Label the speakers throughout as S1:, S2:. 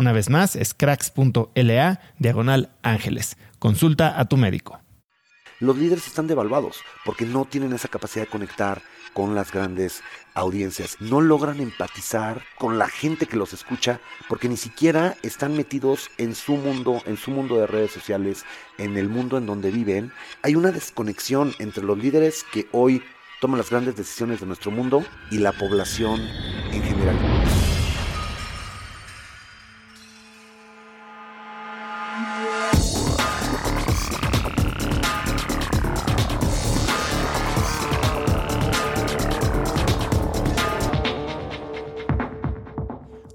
S1: Una vez más, es cracks.la diagonal ángeles. Consulta a tu médico.
S2: Los líderes están devaluados porque no tienen esa capacidad de conectar con las grandes audiencias. No logran empatizar con la gente que los escucha porque ni siquiera están metidos en su mundo, en su mundo de redes sociales, en el mundo en donde viven. Hay una desconexión entre los líderes que hoy toman las grandes decisiones de nuestro mundo y la población en general.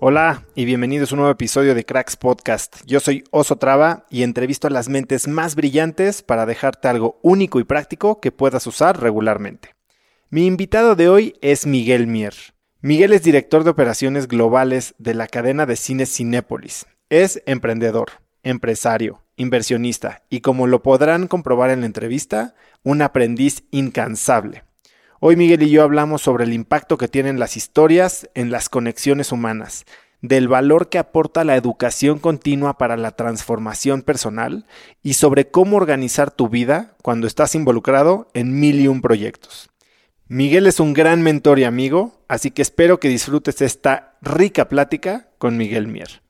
S1: Hola y bienvenidos a un nuevo episodio de Cracks Podcast. Yo soy Oso Traba y entrevisto a las mentes más brillantes para dejarte algo único y práctico que puedas usar regularmente. Mi invitado de hoy es Miguel Mier. Miguel es director de operaciones globales de la cadena de cines Cinépolis. Es emprendedor, empresario, inversionista y como lo podrán comprobar en la entrevista, un aprendiz incansable. Hoy Miguel y yo hablamos sobre el impacto que tienen las historias en las conexiones humanas, del valor que aporta la educación continua para la transformación personal y sobre cómo organizar tu vida cuando estás involucrado en mil y un proyectos. Miguel es un gran mentor y amigo, así que espero que disfrutes esta rica plática con Miguel Mier.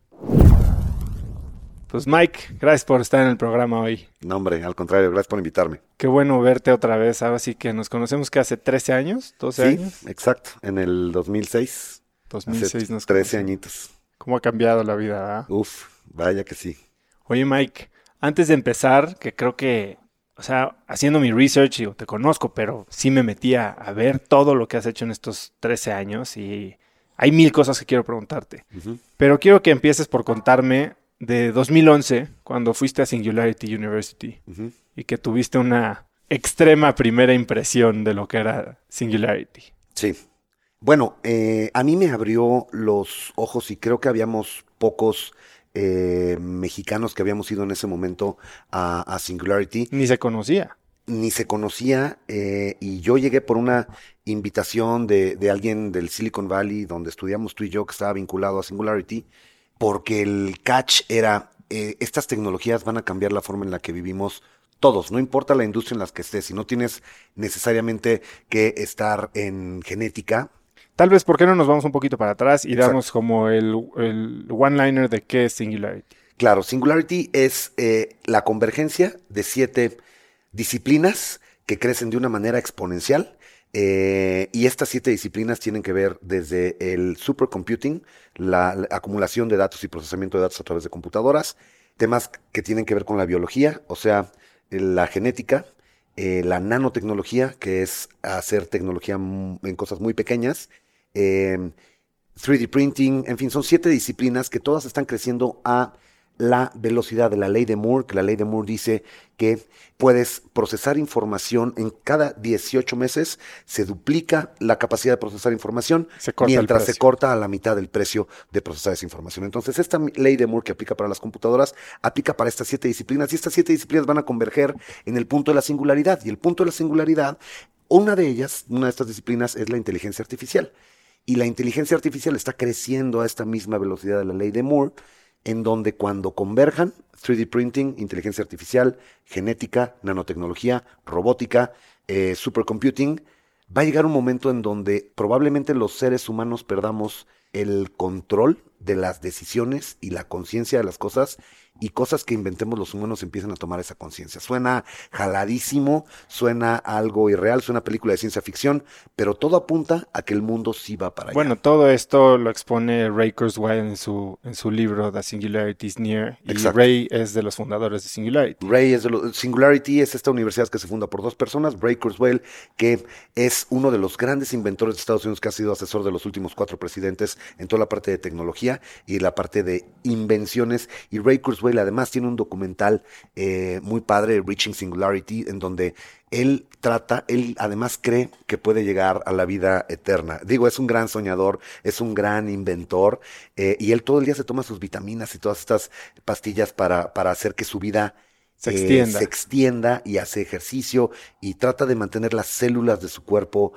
S1: Pues Mike, gracias por estar en el programa hoy.
S2: No, hombre, al contrario, gracias por invitarme.
S1: Qué bueno verte otra vez. Ahora sí que nos conocemos que hace 13 años, 12 años.
S2: Sí, exacto, en el 2006.
S1: 2006
S2: hace
S1: nos
S2: 13 añitos.
S1: ¿Cómo ha cambiado la vida? Ah?
S2: Uf, vaya que sí.
S1: Oye Mike, antes de empezar, que creo que, o sea, haciendo mi research, digo, te conozco, pero sí me metía a ver todo lo que has hecho en estos 13 años y hay mil cosas que quiero preguntarte. Pero quiero que empieces por contarme de 2011, cuando fuiste a Singularity University y que tuviste una extrema primera impresión de lo que era Singularity.
S2: Sí. Bueno, eh, a mí me abrió los ojos y creo que habíamos pocos eh, mexicanos que habíamos ido en ese momento a, Singularity.
S1: Ni se conocía.
S2: Ni se conocía eh, y yo llegué por una invitación de, de alguien del Silicon Valley donde estudiamos tú y yo que estaba vinculado a Singularity porque el catch era, eh, estas tecnologías van a cambiar la forma en la que vivimos todos, no importa la industria en la que estés, si no tienes necesariamente que estar en genética.
S1: Tal vez, ¿por qué no nos vamos un poquito para atrás y damos como el, one-liner de qué es Singularity?
S2: Claro, Singularity es eh, la convergencia de siete disciplinas que crecen de una manera exponencial. Eh, y estas siete disciplinas tienen que ver desde el supercomputing, la, la, acumulación de datos y procesamiento de datos a través de computadoras, temas que tienen que ver con la biología, o sea, la genética, eh, la nanotecnología, que es hacer tecnología en cosas muy pequeñas, 3D eh, printing, en fin, son siete disciplinas que todas están creciendo a la velocidad de la ley de Moore, que la ley de Moore dice que puedes procesar información en cada 18 meses, se duplica la capacidad de procesar información mientras se corta a la mitad del precio de procesar esa información. Entonces, esta ley de Moore que aplica para las computadoras, aplica para estas siete disciplinas y estas siete disciplinas van a converger en el punto de la singularidad. Y el punto de la singularidad, una de ellas, una de estas disciplinas es la inteligencia artificial. Y la inteligencia artificial está creciendo a esta misma velocidad de la ley de Moore en donde cuando converjan 3D printing, inteligencia artificial, genética, nanotecnología, robótica, eh, supercomputing, va a llegar un momento en donde probablemente los seres humanos perdamos el control de las decisiones y la conciencia de las cosas y cosas que inventemos los humanos empiezan a tomar esa conciencia. Suena jaladísimo, suena algo irreal, suena película de ciencia ficción, pero todo apunta a que el mundo sí va para allá.
S1: Bueno, todo esto lo expone Ray Kurzweil en su, en su libro The Singularity is Near, y Ray es de los fundadores de Singularity.
S2: Ray es de los... Singularity es esta universidad que se funda por dos personas, Ray Kurzweil, que es uno de los grandes inventores de Estados Unidos que ha sido asesor de los últimos cuatro presidentes en toda la parte de tecnología y la parte de invenciones, y Ray Kurzweil además tiene un documental eh, muy padre, Reaching Singularity, en donde él trata, él además cree que puede llegar a la vida eterna. Digo, es un gran soñador, es un gran inventor, eh, y él todo el día se toma sus vitaminas y todas estas pastillas para, para hacer que su vida
S1: se extienda.
S2: Eh, se extienda y hace ejercicio y trata de mantener las células de su cuerpo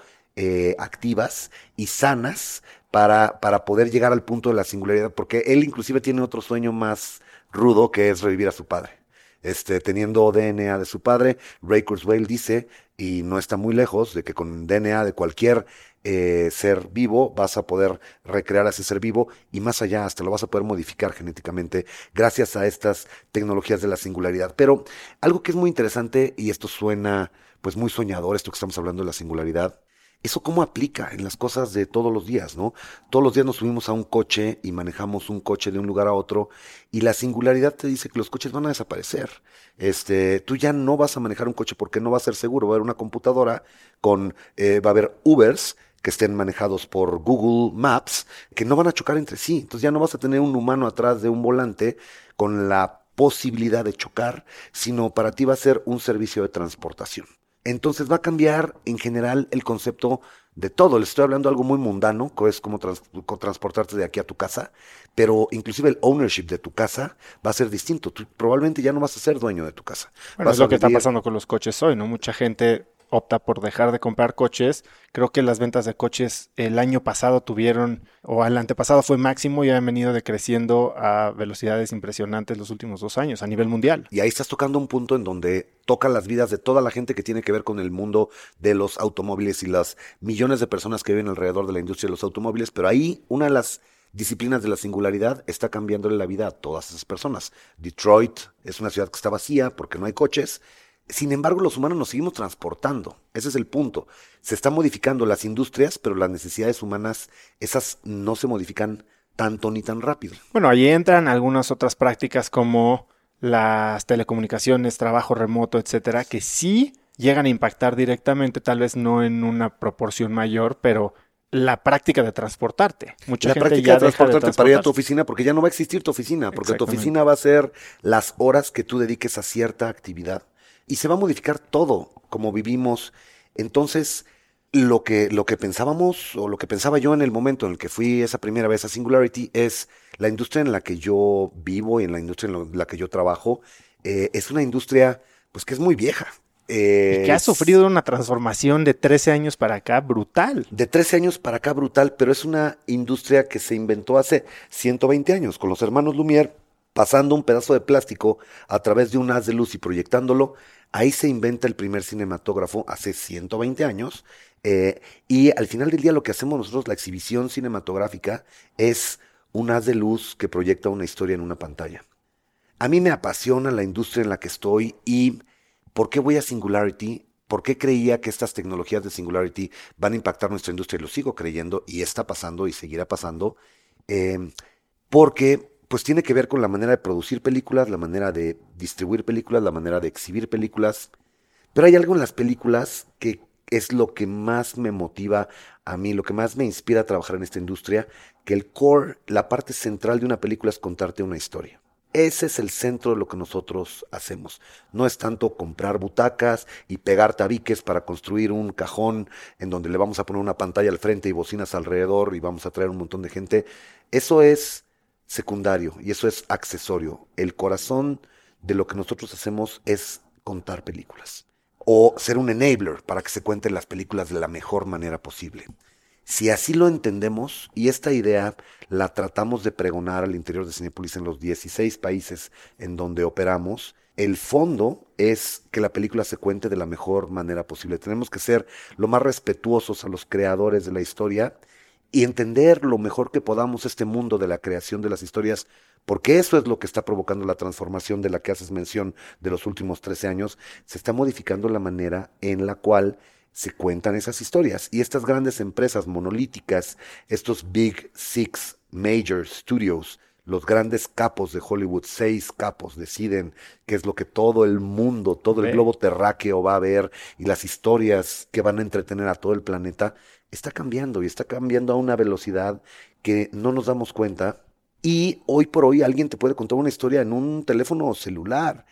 S2: activas y sanas para, para poder llegar al punto de la singularidad, porque él inclusive tiene otro sueño más rudo que es revivir a su padre. Este, teniendo DNA de su padre, Ray Kurzweil dice, y no está muy lejos, de que con DNA de cualquier eh, ser vivo vas a poder recrear a ese ser vivo y más allá hasta lo vas a poder modificar genéticamente gracias a estas tecnologías de la singularidad. Pero algo que es muy interesante, y esto suena pues muy soñador, esto que estamos hablando de la singularidad, ¿Eso cómo aplica en las cosas de todos los días, no? Todos los días nos subimos a un coche y manejamos un coche de un lugar a otro y la singularidad te dice que los coches van a desaparecer. Este, tú ya no vas a manejar un coche porque no va a ser seguro. Va a haber una computadora con, eh, va a haber Ubers que estén manejados por Google Maps que no van a chocar entre sí. Entonces ya no vas a tener un humano atrás de un volante con la posibilidad de chocar, sino para ti va a ser un servicio de transportación. Entonces va a cambiar en general el concepto de todo. Les estoy hablando de algo muy mundano, que es como transportarte de aquí a tu casa, pero inclusive el ownership de tu casa va a ser distinto. Tú probablemente ya no vas a ser dueño de tu casa.
S1: Bueno, es lo que está pasando con los coches hoy, ¿no? Mucha gente opta por dejar de comprar coches. Creo que las ventas de coches el año pasado tuvieron, o el antepasado fue máximo y han venido decreciendo a velocidades impresionantes los últimos dos años a nivel mundial.
S2: Y ahí estás tocando un punto en donde toca las vidas de toda la gente que tiene que ver con el mundo de los automóviles y las millones de personas que viven alrededor de la industria de los automóviles. Pero ahí una de las disciplinas de la singularidad está cambiándole la vida a todas esas personas. Detroit es una ciudad que está vacía porque no hay coches sin embargo, los humanos nos seguimos transportando. Ese es el punto. Se están modificando las industrias, pero las necesidades humanas, esas no se modifican tanto ni tan rápido.
S1: Bueno, ahí entran algunas otras prácticas como las telecomunicaciones, trabajo remoto, etcétera, que sí llegan a impactar directamente, tal vez no en una proporción mayor, pero la práctica de transportarte.
S2: Mucha la práctica de transportarte para ir a tu oficina, porque ya no va a existir tu oficina, porque tu oficina va a ser las horas que tú dediques a cierta actividad y se va a modificar todo como vivimos. Entonces, lo que, lo que pensábamos, o lo que pensaba yo en el momento en el que fui esa primera vez a Singularity, es la industria en la que yo vivo y en la industria en la que yo trabajo, eh, es una industria pues que es muy vieja.
S1: y que ha sufrido una transformación de 13 años para acá brutal.
S2: De 13 años para acá brutal, pero es una industria que se inventó hace 120 años con los hermanos Lumière pasando un pedazo de plástico a través de un haz de luz y proyectándolo Ahí se inventa el primer cinematógrafo hace 120 años. Eh, y al final del día lo que hacemos nosotros, la exhibición cinematográfica, es un haz de luz que proyecta una historia en una pantalla. A mí me apasiona la industria en la que estoy y ¿por qué voy a Singularity? ¿Por qué creía que estas tecnologías de Singularity van a impactar nuestra industria? Y lo sigo creyendo y está pasando y seguirá pasando. Eh, porque pues tiene que ver con la manera de producir películas, la manera de distribuir películas, la manera de exhibir películas. Pero hay algo en las películas que es lo que más me motiva a mí, lo que más me inspira a trabajar en esta industria, que el core, la parte central de una película es contarte una historia. Ese es el centro de lo que nosotros hacemos. No es tanto comprar butacas y pegar tabiques para construir un cajón en donde le vamos a poner una pantalla al frente y bocinas alrededor y vamos a traer un montón de gente. Eso es secundario y eso es accesorio. El corazón de lo que nosotros hacemos es contar películas o ser un enabler para que se cuenten las películas de la mejor manera posible. Si así lo entendemos y esta idea la tratamos de pregonar al interior de Cinepolis en los 16 países en donde operamos, el fondo es que la película se cuente de la mejor manera posible. Tenemos que ser lo más respetuosos a los creadores de la historia y entender lo mejor que podamos este mundo de la creación de las historias, porque eso es lo que está provocando la transformación de la que haces mención de los últimos 13 años. Se está modificando la manera en la cual se cuentan esas historias. Y estas grandes empresas monolíticas, estos Big Six Major Studios, los grandes capos de Hollywood, seis capos, deciden qué es lo que todo el mundo, todo el globo terráqueo va a ver y las historias que van a entretener a todo el planeta, está cambiando y está cambiando a una velocidad que no nos damos cuenta. Y hoy por hoy alguien te puede contar una historia en un teléfono celular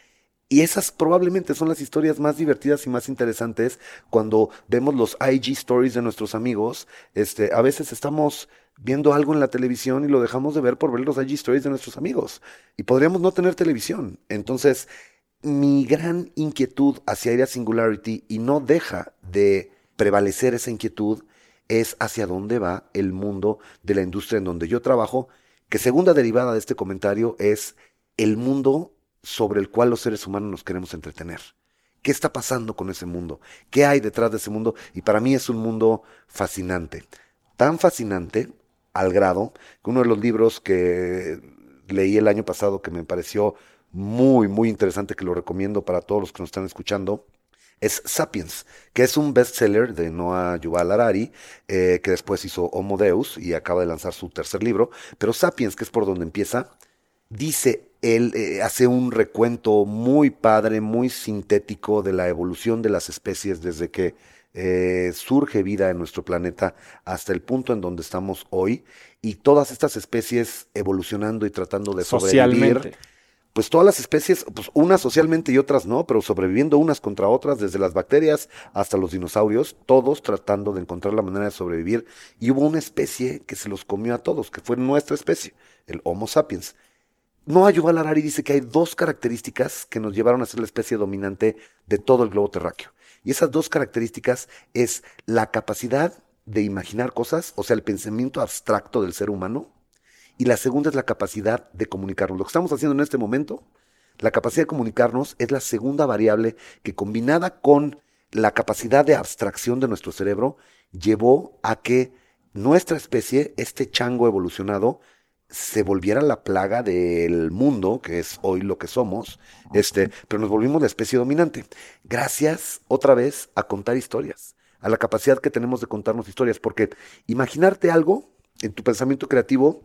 S2: y esas probablemente son las historias más divertidas y más interesantes cuando vemos los IG stories de nuestros amigos. Este, a veces estamos viendo algo en la televisión y lo dejamos de ver por ver los IG stories de nuestros amigos. Y podríamos no tener televisión. Entonces, mi gran inquietud hacia Area Singularity, y no deja de prevalecer esa inquietud, es hacia dónde va el mundo de la industria en donde yo trabajo, que segunda derivada de este comentario es el mundo sobre el cual los seres humanos nos queremos entretener. ¿Qué está pasando con ese mundo? ¿Qué hay detrás de ese mundo? Y para mí es un mundo fascinante. Tan fascinante al grado que uno de los libros que leí el año pasado que me pareció muy, muy interesante, que lo recomiendo para todos los que nos están escuchando, es Sapiens, que es un bestseller de Noah Yuval Harari, eh, que después hizo Homo Deus y acaba de lanzar su tercer libro. Pero Sapiens, que es por donde empieza, dice él eh, hace un recuento muy padre, muy sintético de la evolución de las especies desde que eh, surge vida en nuestro planeta hasta el punto en donde estamos hoy y todas estas especies evolucionando y tratando de sobrevivir. Pues todas las especies, pues unas socialmente y otras no, pero sobreviviendo unas contra otras, desde las bacterias hasta los dinosaurios, todos tratando de encontrar la manera de sobrevivir. Y hubo una especie que se los comió a todos, que fue nuestra especie, el Homo sapiens. Noah Yuval Harari dice que hay dos características que nos llevaron a ser la especie dominante de todo el globo terráqueo. Y esas dos características es la capacidad de imaginar cosas, o sea, el pensamiento abstracto del ser humano, y la segunda es la capacidad de comunicarnos. Lo que estamos haciendo en este momento, la capacidad de comunicarnos es la segunda variable que combinada con la capacidad de abstracción de nuestro cerebro, llevó a que nuestra especie, este chango evolucionado, se volviera la plaga del mundo, que es hoy lo que somos, este, pero nos volvimos la especie dominante. Gracias otra vez a contar historias, a la capacidad que tenemos de contarnos historias, porque imaginarte algo en tu pensamiento creativo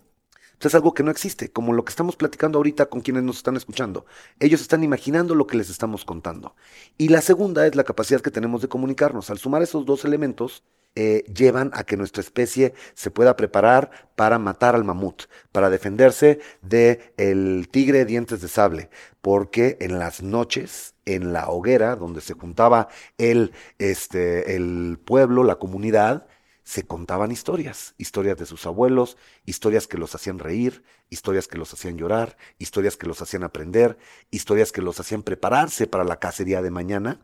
S2: es algo que no existe, como lo que estamos platicando ahorita con quienes nos están escuchando. Ellos están imaginando lo que les estamos contando. Y la segunda es la capacidad que tenemos de comunicarnos. Al sumar esos dos elementos, eh, llevan a que nuestra especie se pueda preparar para matar al mamut, para defenderse del el tigre de dientes de sable, porque en las noches, en la hoguera donde se juntaba el, este, el pueblo, la comunidad, se contaban historias, historias de sus abuelos, historias que los hacían reír, historias que los hacían llorar, historias que los hacían aprender, historias que los hacían prepararse para la cacería de mañana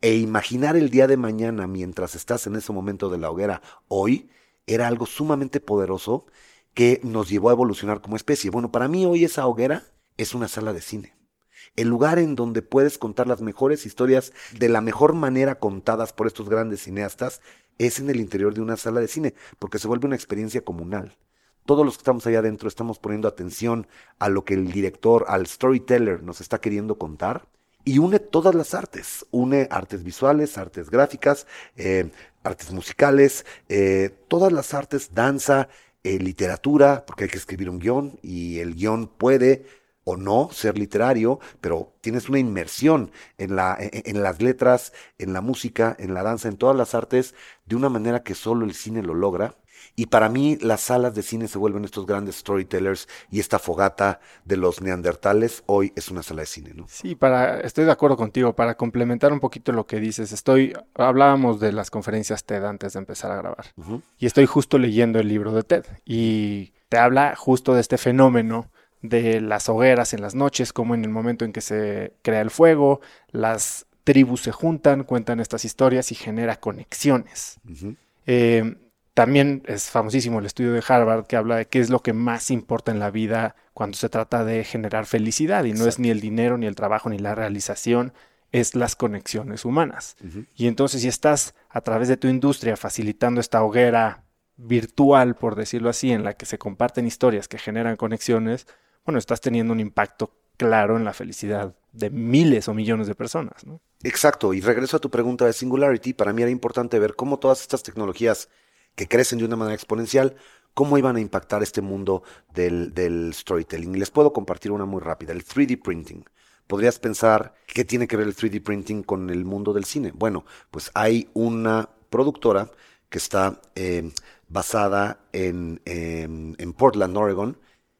S2: e imaginar el día de mañana mientras estás en ese momento de la hoguera hoy era algo sumamente poderoso que nos llevó a evolucionar como especie. Bueno, para mí hoy esa hoguera es una sala de cine. El lugar en donde puedes contar las mejores historias de la mejor manera contadas por estos grandes cineastas es en el interior de una sala de cine, porque se vuelve una experiencia comunal. Todos los que estamos allá adentro estamos poniendo atención a lo que el director, al storyteller nos está queriendo contar y une todas las artes, une artes visuales, artes gráficas, eh, artes musicales, eh, todas las artes, danza, eh, literatura, porque hay que escribir un guion y el guion puede o no ser literario, pero tienes una inmersión en, la, en, las letras, en la música, en la danza, en todas las artes, de una manera que solo el cine lo logra. Y para mí las salas de cine se vuelven estos grandes storytellers y esta fogata de los neandertales hoy es una sala de cine, ¿no?
S1: Sí, para, estoy de acuerdo contigo. Para complementar un poquito lo que dices, estoy, hablábamos de las conferencias TED antes de empezar a grabar. Y estoy justo leyendo el libro de TED. Y te habla justo de este fenómeno de las hogueras en las noches, como en el momento en que se crea el fuego, las tribus se juntan, cuentan estas historias y genera conexiones. Eh, también es famosísimo el estudio de Harvard que habla de qué es lo que más importa en la vida cuando se trata de generar felicidad y no es ni el dinero, ni el trabajo, ni la realización, es las conexiones humanas. Y entonces si estás a través de tu industria facilitando esta hoguera virtual, por decirlo así, en la que se comparten historias que generan conexiones, bueno, estás teniendo un impacto claro en la felicidad de miles o millones de personas. ¿no?
S2: Exacto, y regreso a tu pregunta de Singularity, para mí era importante ver cómo todas estas tecnologías que crecen de una manera exponencial, cómo iban a impactar este mundo del, storytelling. Y les puedo compartir una muy rápida, el 3D printing. Podrías pensar, ¿qué tiene que ver el 3D printing con el mundo del cine? Bueno, pues hay una productora que está eh, basada en, en Portland, Oregon,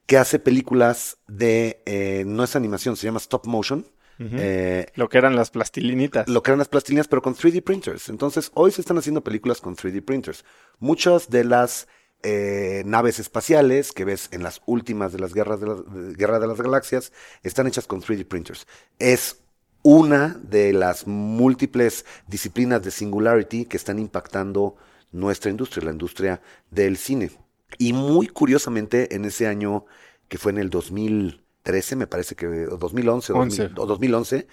S2: que hace películas de, eh, no es animación, se llama stop motion.
S1: Eh, lo que eran las plastilinitas.
S2: Lo que eran las plastilinas, pero con 3D printers. Entonces, hoy se están haciendo películas con 3D printers. Muchas de las eh, naves espaciales que ves en las últimas de las guerras de, la, Guerra de las Galaxias están hechas con 3D printers. Es una de las múltiples disciplinas de Singularity que están impactando nuestra industria, la industria del cine. Y muy curiosamente, en ese año que fue en el 2013, me parece que, o 2011 o, 2011,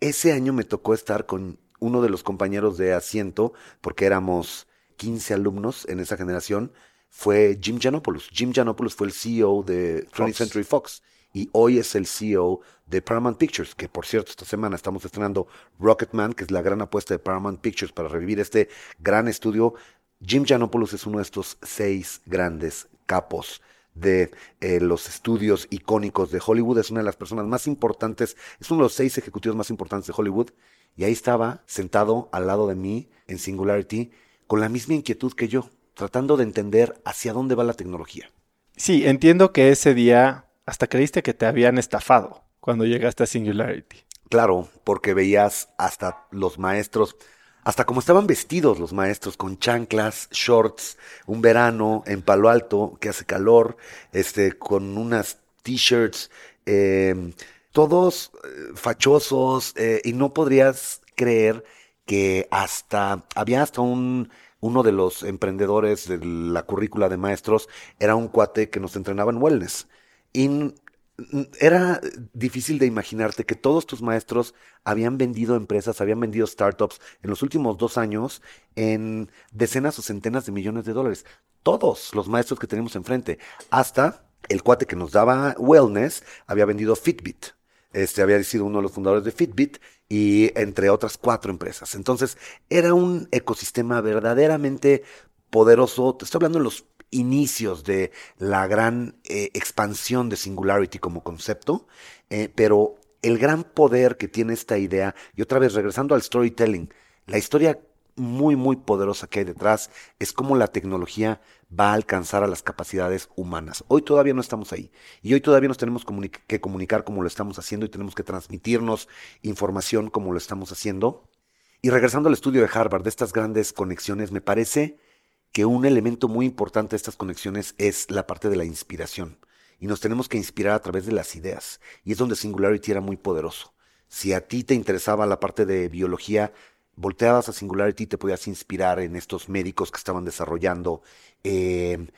S2: ese año me tocó estar con uno de los compañeros de asiento, porque éramos 15 alumnos en esa generación, fue Jim Janopoulos. Jim Janopoulos fue el CEO de 20th Century Fox y hoy es el CEO de Paramount Pictures, que por cierto esta semana estamos estrenando Rocketman, que es la gran apuesta de Paramount Pictures para revivir este gran estudio Jim Janopoulos es uno de estos seis grandes capos de eh, los estudios icónicos de Hollywood. Es una de las personas más importantes, es uno de los seis ejecutivos más importantes de Hollywood. Y ahí estaba, sentado al lado de mí, en Singularity, con la misma inquietud que yo, tratando de entender hacia dónde va la tecnología.
S1: Sí, entiendo que ese día hasta creíste que te habían estafado cuando llegaste a Singularity.
S2: Claro, porque veías hasta los maestros hasta como estaban vestidos los maestros, con chanclas, shorts, un verano en Palo Alto que hace calor, este, con unas t-shirts, em, todos eh, fachosos, eh, y no podrías creer que hasta, había hasta un, uno de los emprendedores de la currícula de maestros, era un cuate que nos entrenaba en wellness. Y era difícil de imaginarte que todos tus maestros habían vendido empresas, habían vendido startups en los últimos dos años en decenas o centenas de millones de dólares. Todos los maestros que tenemos enfrente, hasta el cuate que nos daba wellness, había vendido Fitbit. Este había sido uno de los fundadores de Fitbit y entre otras cuatro empresas. Entonces, era un ecosistema verdaderamente poderoso. Te estoy hablando en los inicios de la gran eh, expansión de Singularity como concepto, eh, pero el gran poder que tiene esta idea, y otra vez regresando al storytelling, la historia muy, muy poderosa que hay detrás es cómo la tecnología va a alcanzar a las capacidades humanas. Hoy todavía no estamos ahí y hoy todavía nos tenemos que comunicar como lo estamos haciendo y tenemos que transmitirnos información como lo estamos haciendo. Y regresando al estudio de Harvard, de estas grandes conexiones, me parece que un elemento muy importante de estas conexiones es la parte de la inspiración. Y nos tenemos que inspirar a través de las ideas. Y es donde Singularity era muy poderoso. Si a ti te interesaba la parte de biología, volteabas a Singularity y te podías inspirar en estos médicos que estaban desarrollando eh,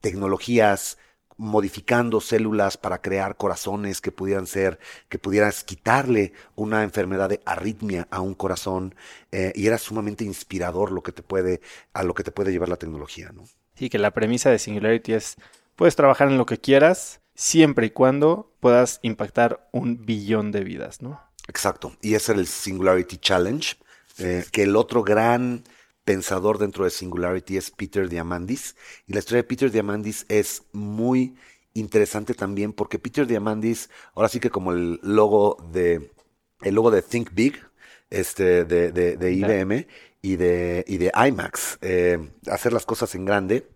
S2: tecnologías modificando células para crear corazones que pudieran ser, que pudieras quitarle una enfermedad de arritmia a un corazón, eh, y era sumamente inspirador lo que te puede, a lo que te puede llevar la tecnología, ¿no?
S1: Sí, que la premisa de Singularity es, puedes trabajar en lo que quieras, siempre y cuando puedas impactar un billón de vidas, ¿no?
S2: Exacto. Y ese era el Singularity Challenge, eh, que el otro gran pensador dentro de Singularity es Peter Diamandis. Y la historia de Peter Diamandis es muy interesante también porque Peter Diamandis, ahora sí que como el logo de, el logo de Think Big, este, de, de, de IBM y de, y de IMAX, eh, hacer las cosas en grande.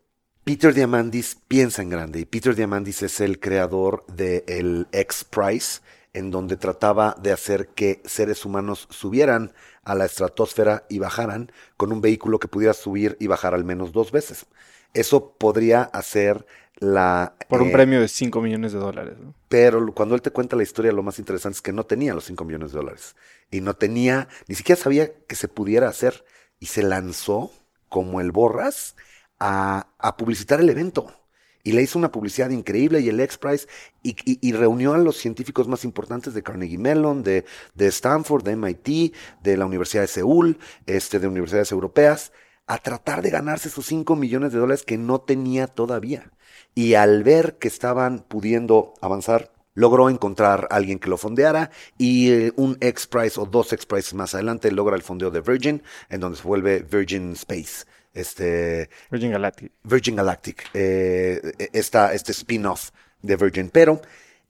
S2: Peter Diamandis piensa en grande y Peter Diamandis es el creador del X Prize, en donde trataba de hacer que seres humanos subieran a la estratosfera y bajaran con un vehículo que pudiera subir y bajar al menos dos veces. Eso podría hacer la...
S1: Por un
S2: eh,
S1: premio de 5 millones de dólares. ¿no?
S2: Pero cuando él te cuenta la historia, lo más interesante es que no tenía los 5 millones de dólares. Y no tenía, ni siquiera sabía que se pudiera hacer. Y se lanzó, como el Borras, a, a publicitar el evento. Y le hizo una publicidad increíble y el X Prize y, reunió a los científicos más importantes de Carnegie Mellon, de, Stanford, de MIT, de la Universidad de Seúl, este, de universidades europeas, a tratar de ganarse sus 5 millones de dólares que no tenía todavía. Y al ver que estaban pudiendo avanzar, logró encontrar a alguien que lo fondeara y eh, un X Prize o dos X Prizes más adelante logra el fondeo de Virgin, en donde se vuelve Virgin Space. Este,
S1: Virgin Galactic.
S2: Virgin Galactic, eh, esta, este spin-off de Virgin. Pero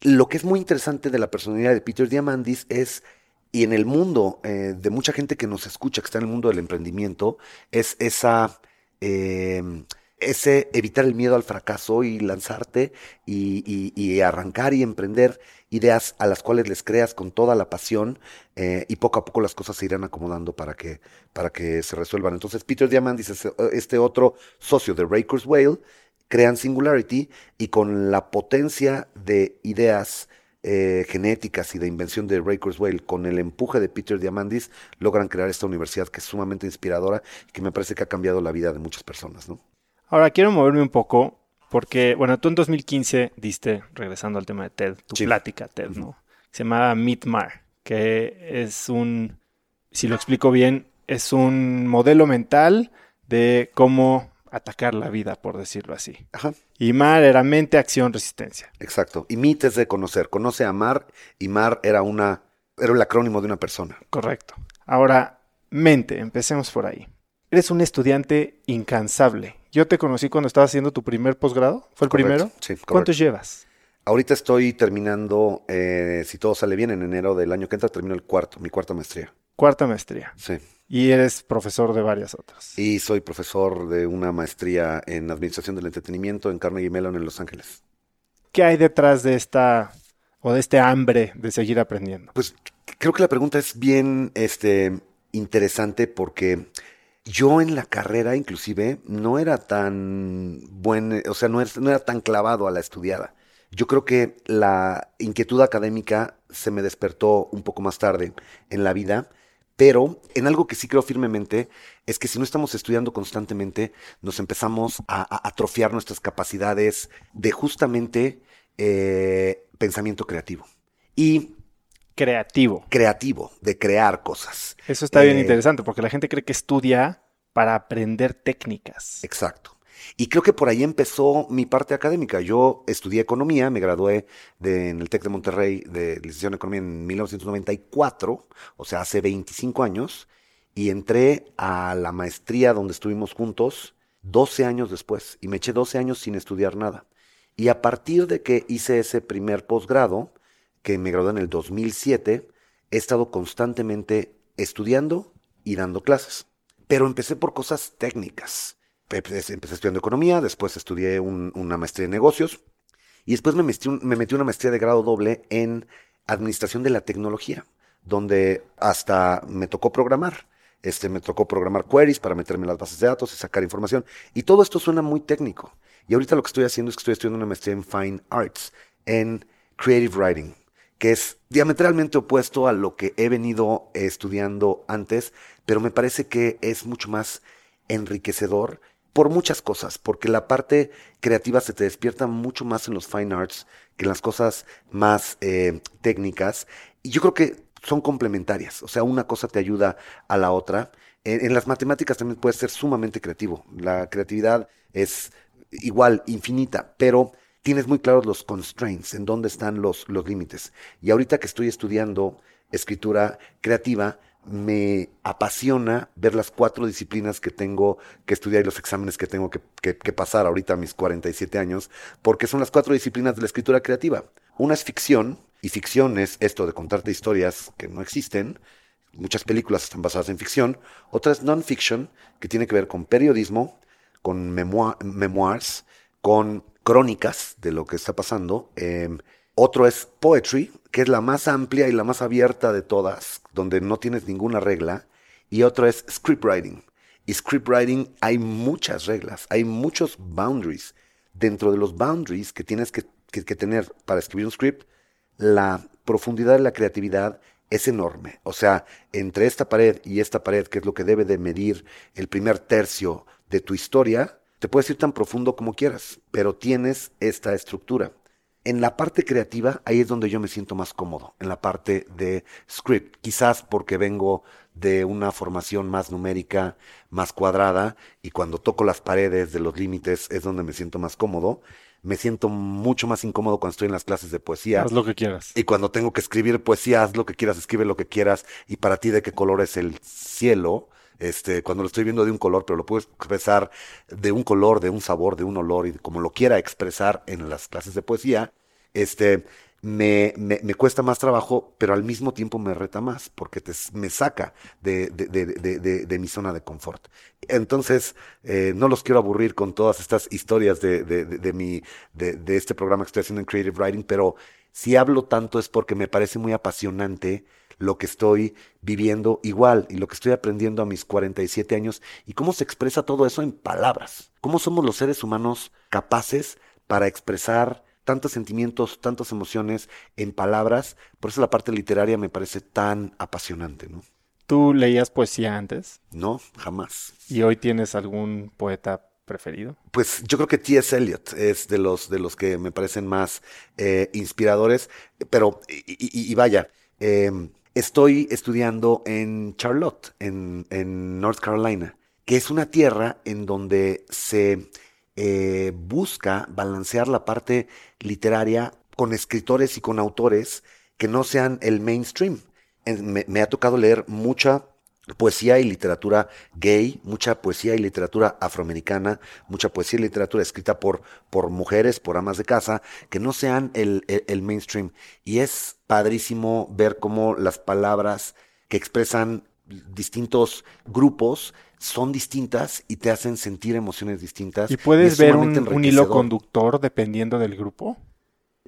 S2: lo que es muy interesante de la personalidad de Peter Diamandis es, y en el mundo eh, de mucha gente que nos escucha, que está en el mundo del emprendimiento, es esa, eh, ese evitar el miedo al fracaso y lanzarte y, y- arrancar y emprender ideas a las cuales les creas con toda la pasión eh, y poco a poco las cosas se irán acomodando para que, para que se resuelvan. Entonces Peter Diamandis es eh, este otro socio de Ray Kurzweil, crean Singularity y con la potencia de ideas eh, genéticas y de invención de Ray Kurzweil, con el empuje de Peter Diamandis, logran crear esta universidad que es sumamente inspiradora y que me parece que ha cambiado la vida de muchas personas, ¿no?
S1: Ahora quiero moverme un poco porque, bueno, tú en 2015 diste, regresando al tema de TED, tu
S2: Sí.
S1: plática TED, ¿no? Se llamaba Meet Mar, que es un, si lo explico bien, es un modelo mental de cómo atacar la vida, por decirlo así.
S2: Ajá,
S1: Y Mar era mente, acción, resistencia.
S2: exacto. Y MIT es de conocer, conoce a Mar y Mar era una, era el acrónimo de una persona.
S1: Correcto. Ahora, mente, empecemos por ahí. Eres un estudiante incansable. Yo te conocí cuando estabas haciendo tu primer posgrado. ¿Fue el
S2: Correcto,
S1: primero?
S2: Sí, correcto.
S1: ¿Cuántos llevas?
S2: Ahorita estoy terminando, eh, si todo sale bien, en enero del año que entra termino el cuarto, mi cuarta maestría.
S1: Cuarta maestría.
S2: Sí.
S1: Y eres profesor de varias otras.
S2: Y soy profesor de una maestría en Administración del Entretenimiento en Carnegie Mellon en Los Ángeles.
S1: ¿Qué hay detrás de esta o de este hambre de seguir aprendiendo?
S2: Pues creo que la pregunta es bien este, interesante porque yo en la carrera inclusive no era tan buen, o sea, no era, no era tan clavado a la estudiada. Yo creo que la inquietud académica se me despertó un poco más tarde en la vida, pero en algo que sí creo firmemente es que si no estamos estudiando constantemente, nos empezamos a, atrofiar nuestras capacidades de justamente eh, pensamiento creativo. Y
S1: Creativo.
S2: creativo, de crear cosas.
S1: Eso está bien
S2: Eh,
S1: interesante porque la gente cree que estudia para aprender técnicas.
S2: Exacto. Y creo que por ahí empezó mi parte académica. Yo estudié economía, me gradué de- en el TEC de Monterrey de licenciatura en economía en 1994, o sea, hace 25 años, y entré a la maestría donde estuvimos juntos 12 años después, y me eché 12 años sin estudiar nada. Y a partir de que hice ese primer posgrado, que me gradué en el 2007, he estado constantemente estudiando y dando clases. Pero empecé por cosas técnicas. Empecé, estudiando economía, después estudié un- una maestría en negocios y después me metí, me metí una maestría de grado doble en administración de la tecnología, donde hasta me tocó programar. Este, me tocó programar queries para meterme en las bases de datos y sacar información. Y todo esto suena muy técnico. Y ahorita lo que estoy haciendo es que estoy estudiando una maestría en Fine Arts, en Creative Writing, que es diametralmente opuesto a lo que he venido estudiando antes, pero me parece que es mucho más enriquecedor por muchas cosas, porque la parte creativa se te despierta mucho más en los fine arts que en las cosas más eh, técnicas. Y yo creo que son complementarias, o sea, una cosa te ayuda a la otra. En, en las matemáticas también puedes ser sumamente creativo. La creatividad es igual, infinita, pero tienes muy claros los constraints, en dónde están los, límites. Y ahorita que estoy estudiando escritura creativa, me apasiona ver las cuatro disciplinas que tengo que estudiar y los exámenes que tengo que, pasar ahorita a mis 47 años, porque son las cuatro disciplinas de la escritura creativa. Una es ficción, y ficción es esto de contarte historias que no existen. Muchas películas están basadas en ficción. Otra es non-fiction, que tiene que ver con periodismo, con memoirs, con crónicas de lo que está pasando. Em, otro es poetry, que es la más amplia y la más abierta de todas, donde no tienes ninguna regla. Y otro es scriptwriting. Y scriptwriting hay muchas reglas, hay muchos boundaries. Dentro de los boundaries que tienes que, que tener para escribir un script, la profundidad de la creatividad es enorme. O sea, entre esta pared y esta pared, que es lo que debe de medir el primer tercio de tu historia, te puedes ir tan profundo como quieras, pero tienes esta estructura. En la parte creativa, ahí es donde yo me siento más cómodo, en la parte de script, quizás porque vengo de una formación más numérica, más cuadrada, y cuando toco las paredes de los límites es donde me siento más cómodo. Me siento mucho más incómodo cuando estoy en las clases de poesía.
S1: Haz lo que quieras.
S2: Y cuando tengo que escribir poesía, haz lo que quieras, escribe lo que quieras. Y para ti, ¿de qué color es el cielo? Este, cuando lo estoy viendo de un color, pero lo puedo expresar de un color, de un sabor, de un olor, y como lo quiera expresar en las clases de poesía, este, me, me, cuesta más trabajo, pero al mismo tiempo me reta más, porque me saca de, de, de, de, mi zona de confort. Entonces, eh, no los quiero aburrir con todas estas historias de, mi, de, este programa que en Creative Writing, pero si hablo tanto es porque me parece muy apasionante lo que estoy viviendo igual y lo que estoy aprendiendo a mis 47 años y cómo se expresa todo eso en palabras. ¿Cómo somos los seres humanos capaces para expresar tantos sentimientos, tantas emociones en palabras? Por eso la parte literaria me parece tan apasionante, ¿no?
S1: ¿Tú leías poesía antes?
S2: No, jamás.
S1: ¿Y hoy tienes algún poeta preferido?
S2: Pues yo creo que T.S. Eliot es de los, de los que me parecen más eh, inspiradores, pero, y, vaya, em, estoy estudiando en Charlotte, en, en, North Carolina, que es una tierra en donde se eh, busca balancear la parte literaria con escritores y con autores que no sean el mainstream. Me, me ha tocado leer mucha poesía y literatura gay, mucha poesía y literatura afroamericana, mucha poesía y literatura escrita por, por mujeres, por amas de casa, que no sean el, el, mainstream. Y es padrísimo ver cómo las palabras que expresan distintos grupos son distintas y te hacen sentir emociones distintas.
S1: ¿Y puedes ver un, un, hilo conductor dependiendo del grupo?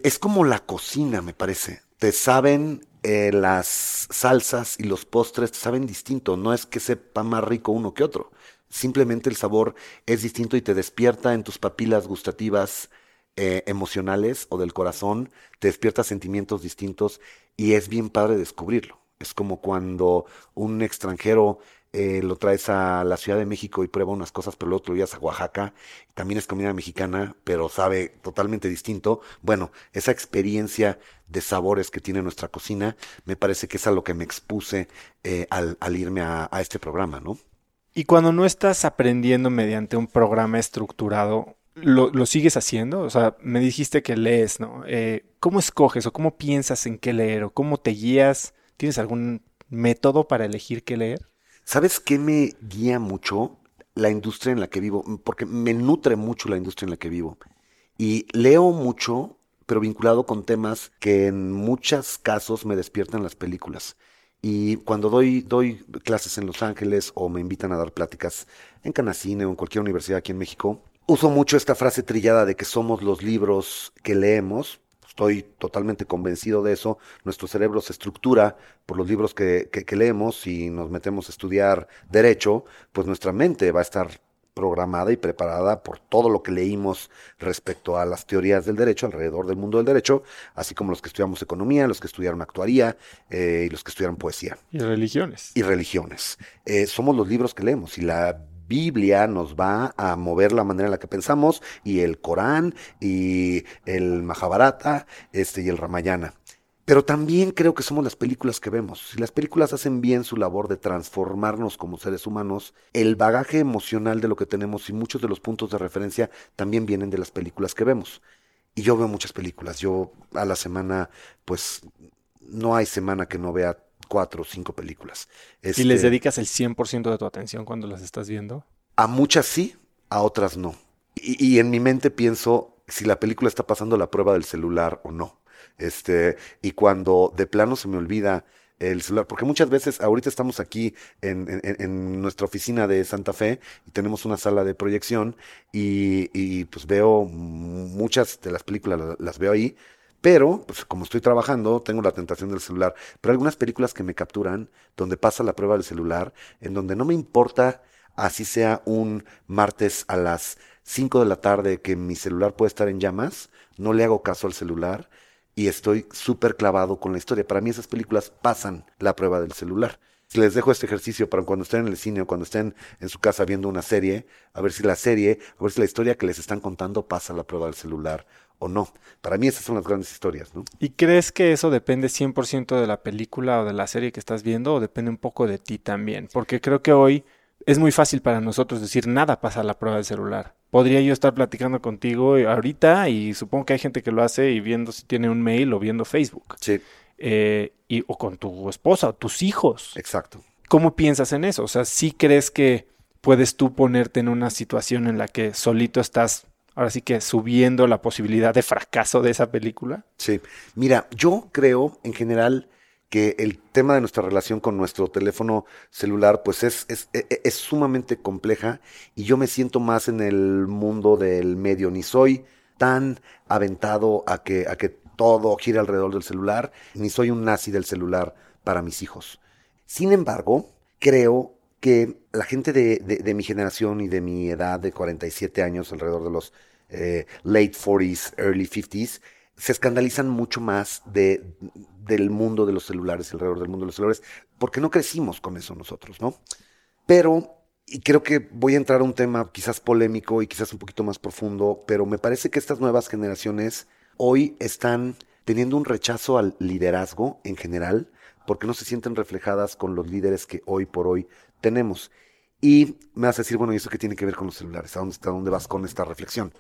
S2: Es como la cocina, me parece. Te saben eh, las salsas y los postres saben distinto, no es que sepa más rico uno que otro, simplemente el sabor es distinto y te despierta en tus papilas gustativas eh, emocionales o del corazón, te despierta sentimientos distintos y es bien padre descubrirlo. Es como cuando un extranjero eh, lo traes a la Ciudad de México y prueba unas cosas, pero luego lo llevas a Oaxaca, también es comida mexicana, pero sabe totalmente distinto. Bueno, esa experiencia de sabores que tiene nuestra cocina, me parece que es a lo que me expuse eh, al, irme a, este programa, ¿no?
S1: Y cuando no estás aprendiendo mediante un programa estructurado, ¿lo, sigues haciendo? O sea, me dijiste que lees, ¿no? Eh, ¿Cómo escoges o cómo piensas en qué leer o cómo te guías? ¿Tienes algún método para elegir qué leer?
S2: ¿Sabes qué me guía mucho? La industria en la que vivo, porque me nutre mucho la industria en la que vivo. Y leo mucho, pero vinculado con temas que en muchos casos me despiertan las películas. Y cuando doy, doy clases en Los Ángeles o me invitan a dar pláticas en Canacine o en cualquier universidad aquí en México, uso mucho esta frase trillada de que somos los libros que leemos, Estoy totalmente convencido de eso. Nuestro cerebro se estructura por los libros que, leemos y nos metemos a estudiar derecho, pues nuestra mente va a estar programada y preparada por todo lo que leímos respecto a las teorías del derecho alrededor del mundo del derecho, así como los que estudiamos economía, los que estudiaron actuaría eh, y los que estudiaron poesía.
S1: Y religiones.
S2: Y religiones. Eh, somos los libros que leemos y la Biblia nos va a mover la manera en la que pensamos y el Corán y el Mahabharata este, y el Ramayana. Pero también creo que somos las películas que vemos. Si las películas hacen bien su labor de transformarnos como seres humanos, el bagaje emocional de lo que tenemos y muchos de los puntos de referencia también vienen de las películas que vemos. Y yo veo muchas películas. Yo a la semana, pues no hay semana que no vea cuatro o cinco películas.
S1: ¿Y les
S2: Este,
S1: dedicas el 100% de tu atención cuando las estás viendo?
S2: A muchas sí, a otras no. Y, y en mi mente pienso si la película está pasando la prueba del celular o no. Este, y cuando de plano se me olvida el celular, porque muchas veces, ahorita estamos aquí en, en- en nuestra oficina de Santa Fe y tenemos una sala de proyección y, y, pues veo muchas de las películas, la- las veo ahí, pero pues como estoy trabajando, tengo la tentación del celular. Pero algunas películas que me capturan, donde pasa la prueba del celular, en donde no me importa así sea un martes a las 5 de la tarde que mi celular puede estar en llamas, no le hago caso al celular y estoy súper clavado con la historia. Para mí esas películas pasan la prueba del celular. Les dejo este ejercicio para cuando estén en el cine o cuando estén en su casa viendo una serie, a ver si la serie, a ver si la historia que les están contando pasa la prueba del celular o no. Para mí esas son las grandes historias, ¿no?
S1: ¿Y crees que eso depende 100% de la película o de la serie que estás viendo o depende un poco de ti también? Porque creo que hoy es muy fácil para nosotros decir nada pasa a la prueba del celular. Podría yo estar platicando contigo ahorita y supongo que hay gente que lo hace y viendo si tiene un mail o viendo Facebook.
S2: Sí,
S1: Eh, y, o con tu esposa o tus hijos.
S2: exacto.
S1: ¿Cómo piensas en eso? O sea, ¿sí crees que puedes tú ponerte en una situación en la que solito estás, ahora sí que subiendo la posibilidad de fracaso de esa película?
S2: Sí, mira, yo creo en general que el tema de nuestra relación con nuestro teléfono celular pues es, es, e- e- es sumamente compleja y yo me siento más en el mundo del medio, ni soy tan aventado a que, a que todo gire alrededor del celular, ni soy un nazi del celular para mis hijos. Sin embargo, creo que la gente de, de- mi generación y de mi edad de 47 años, alrededor de los eh, late 40s, early 50s, se escandalizan mucho más de, del mundo de los celulares, alrededor del mundo de los celulares, porque no crecimos con eso nosotros, ¿no? Pero, y creo que voy a entrar a un tema quizás polémico y quizás un poquito más profundo, pero me parece que estas nuevas generaciones hoy están teniendo un rechazo al liderazgo en general, porque no se sienten reflejadas con los líderes que hoy por hoy tenemos. Y me vas a decir, bueno, ¿y eso qué tiene que ver con los celulares? ¿A dónde, a dónde vas con esta reflexión?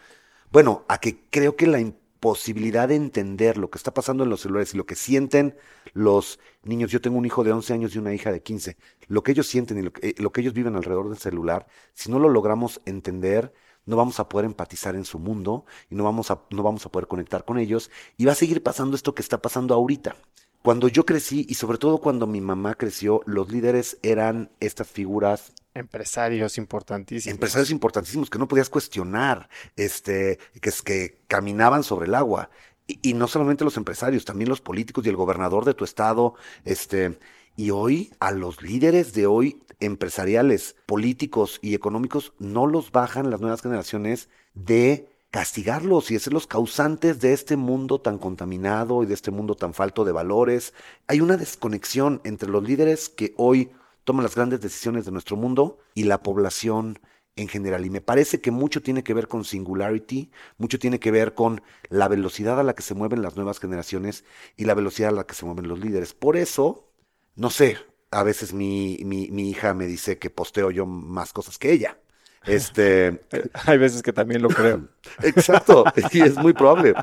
S2: Bueno, a que creo que la imposibilidad de entender lo que está pasando en los celulares y lo que sienten los niños, yo tengo un hijo de 11 años y una hija de 15, lo que ellos sienten y lo que, eh, lo que ellos viven alrededor del celular, si no lo logramos entender, no vamos a poder empatizar en su mundo y no vamos a, no vamos a poder conectar con ellos y va a seguir pasando esto que está pasando ahorita. Cuando yo crecí y sobre todo cuando mi mamá creció, los líderes eran estas figuras
S1: Empresarios importantísimos.
S2: empresarios importantísimos que no podías cuestionar, este, que, es- que caminaban sobre el agua. Y, y no solamente los empresarios, también los políticos y el gobernador de tu estado, este, y hoy a los líderes de hoy, empresariales, políticos y económicos, no los bajan las nuevas generaciones de castigarlos y ser los causantes de este mundo tan contaminado y de este mundo tan falto de valores. Hay una desconexión entre los líderes que hoy toman las grandes decisiones de nuestro mundo y la población en general. Y me parece que mucho tiene que ver con singularity, mucho tiene que ver con la velocidad a la que se mueven las nuevas generaciones y la velocidad a la que se mueven los líderes. Por eso, no sé, a veces mi, mi, mi hija me dice que posteo yo más cosas que ella. Este,
S1: Hay veces que también lo creo.
S2: Exacto, y es muy probable.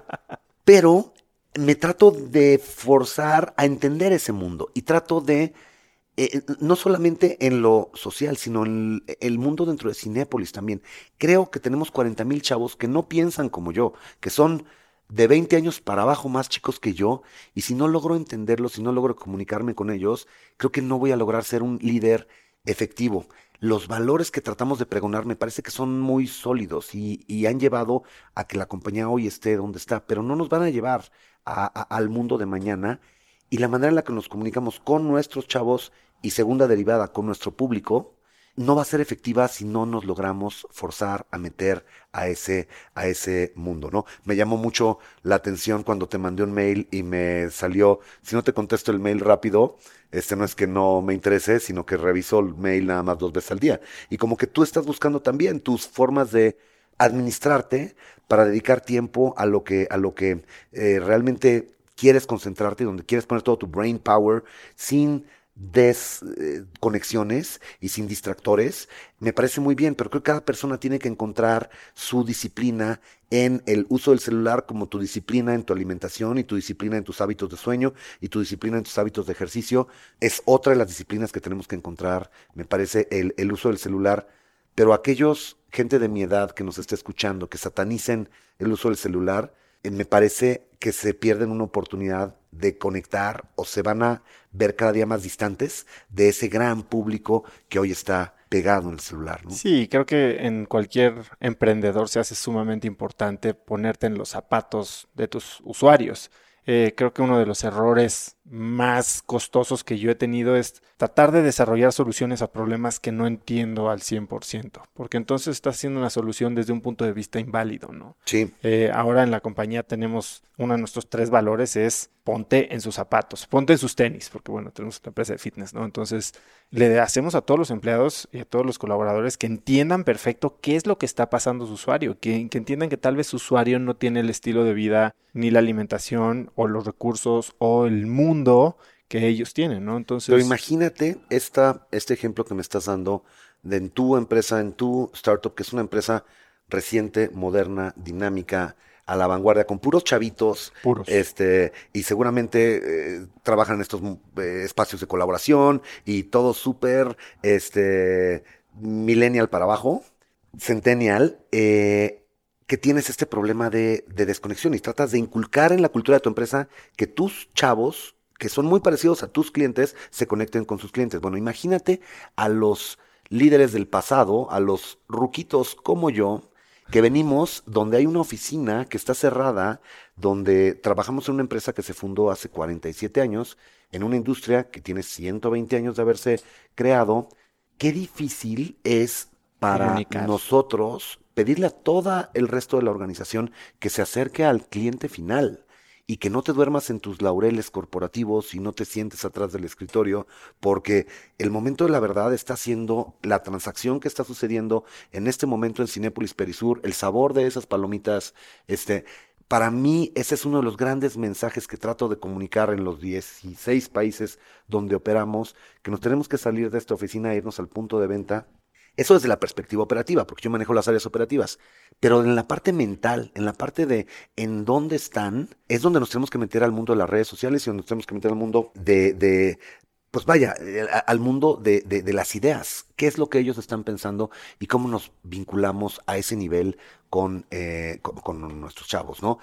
S2: Pero me trato de forzar a entender ese mundo y trato de, eh, no solamente en lo social, sino en el, el mundo dentro de Cinépolis también. Creo que tenemos 40 mil chavos que no piensan como yo, que son de 20 años para abajo más chicos que yo, y si no logro entenderlos, si no logro comunicarme con ellos, creo que no voy a lograr ser un líder efectivo. Los valores que tratamos de pregonar me parece que son muy sólidos y, y han llevado a que la compañía hoy esté donde está, pero no nos van a llevar a- al mundo de mañana y la manera en la que nos comunicamos con nuestros chavos y segunda derivada con nuestro público no va a ser efectiva si no nos logramos forzar a meter a ese, a ese mundo, ¿no? Me llamó mucho la atención cuando te mandé un mail y me salió, si no te contesto el mail rápido, este no es que no me interese, sino que reviso el mail nada más dos veces al día. Y como que tú estás buscando también tus formas de administrarte para dedicar tiempo a lo que, a lo que eh, realmente quieres concentrarte, donde quieres poner todo tu brain power sin desconexiones y sin distractores, me parece muy bien, pero creo que cada persona tiene que encontrar su disciplina en el uso del celular como tu disciplina en tu alimentación y tu disciplina en tus hábitos de sueño y tu disciplina en tus hábitos de ejercicio. Es otra de las disciplinas que tenemos que encontrar, me parece, el, el uso del celular. Pero aquellos, gente de mi edad que nos esté escuchando, que satanicen el uso del celular, eh, me parece que se pierden una oportunidad de conectar o se van a ver cada día más distantes de ese gran público que hoy está pegado en el celular. ¿no?
S1: Sí, creo que en cualquier emprendedor se hace sumamente importante ponerte en los zapatos de tus usuarios. Eh, creo que uno de los errores más costosos que yo he tenido es tratar de desarrollar soluciones a problemas que no entiendo al 100%, porque entonces estás haciendo una solución desde un punto de vista inválido, ¿no?
S2: Sí.
S1: Eh, ahora en la compañía tenemos uno de nuestros tres valores es ponte en sus zapatos, ponte en sus tenis, porque bueno, tenemos una empresa de fitness, ¿no? Entonces le hacemos a todos los empleados y a todos los colaboradores que entiendan perfecto qué es lo que está pasando su usuario, que, que entiendan que tal vez su usuario no tiene el estilo de vida, ni la alimentación, o los recursos, o el mundo que ellos tienen, ¿no? Entonces.
S2: Pero imagínate esta, este ejemplo que me estás dando de en tu empresa, en tu startup, que es una empresa reciente, moderna, dinámica, a la vanguardia, con puros chavitos.
S1: Puros.
S2: Este, y seguramente eh, trabajan en estos eh, espacios de colaboración y todo súper este, millennial para abajo, centennial. Eh, que tienes este problema de, de desconexión y tratas de inculcar en la cultura de tu empresa que tus chavos que son muy parecidos a tus clientes se conecten con sus clientes. Bueno, imagínate a los líderes del pasado, a los ruquitos como yo, que venimos donde hay una oficina que está cerrada, donde trabajamos en una empresa que se fundó hace 47 años, en una industria que tiene 120 años de haberse creado. Qué difícil es para
S1: Comunicar.
S2: nosotros pedirle a todo el resto de la organización que se acerque al cliente final y que no te duermas en tus laureles corporativos y no te sientes atrás del escritorio, porque el momento de la verdad está siendo la transacción que está sucediendo en este momento en Cinépolis Perisur, el sabor de esas palomitas, este, para mí ese es uno de los grandes mensajes que trato de comunicar en los 16 países donde operamos, que nos tenemos que salir de esta oficina e irnos al punto de venta eso desde la perspectiva operativa, porque yo manejo las áreas operativas. Pero en la parte mental, en la parte de en dónde están, es donde nos tenemos que meter al mundo de las redes sociales y donde nos tenemos que meter al mundo de, pues vaya, eh, al mundo de, las ideas. ¿Qué es lo que ellos están pensando y cómo nos vinculamos a ese nivel con, eh, con nuestros chavos, ¿no?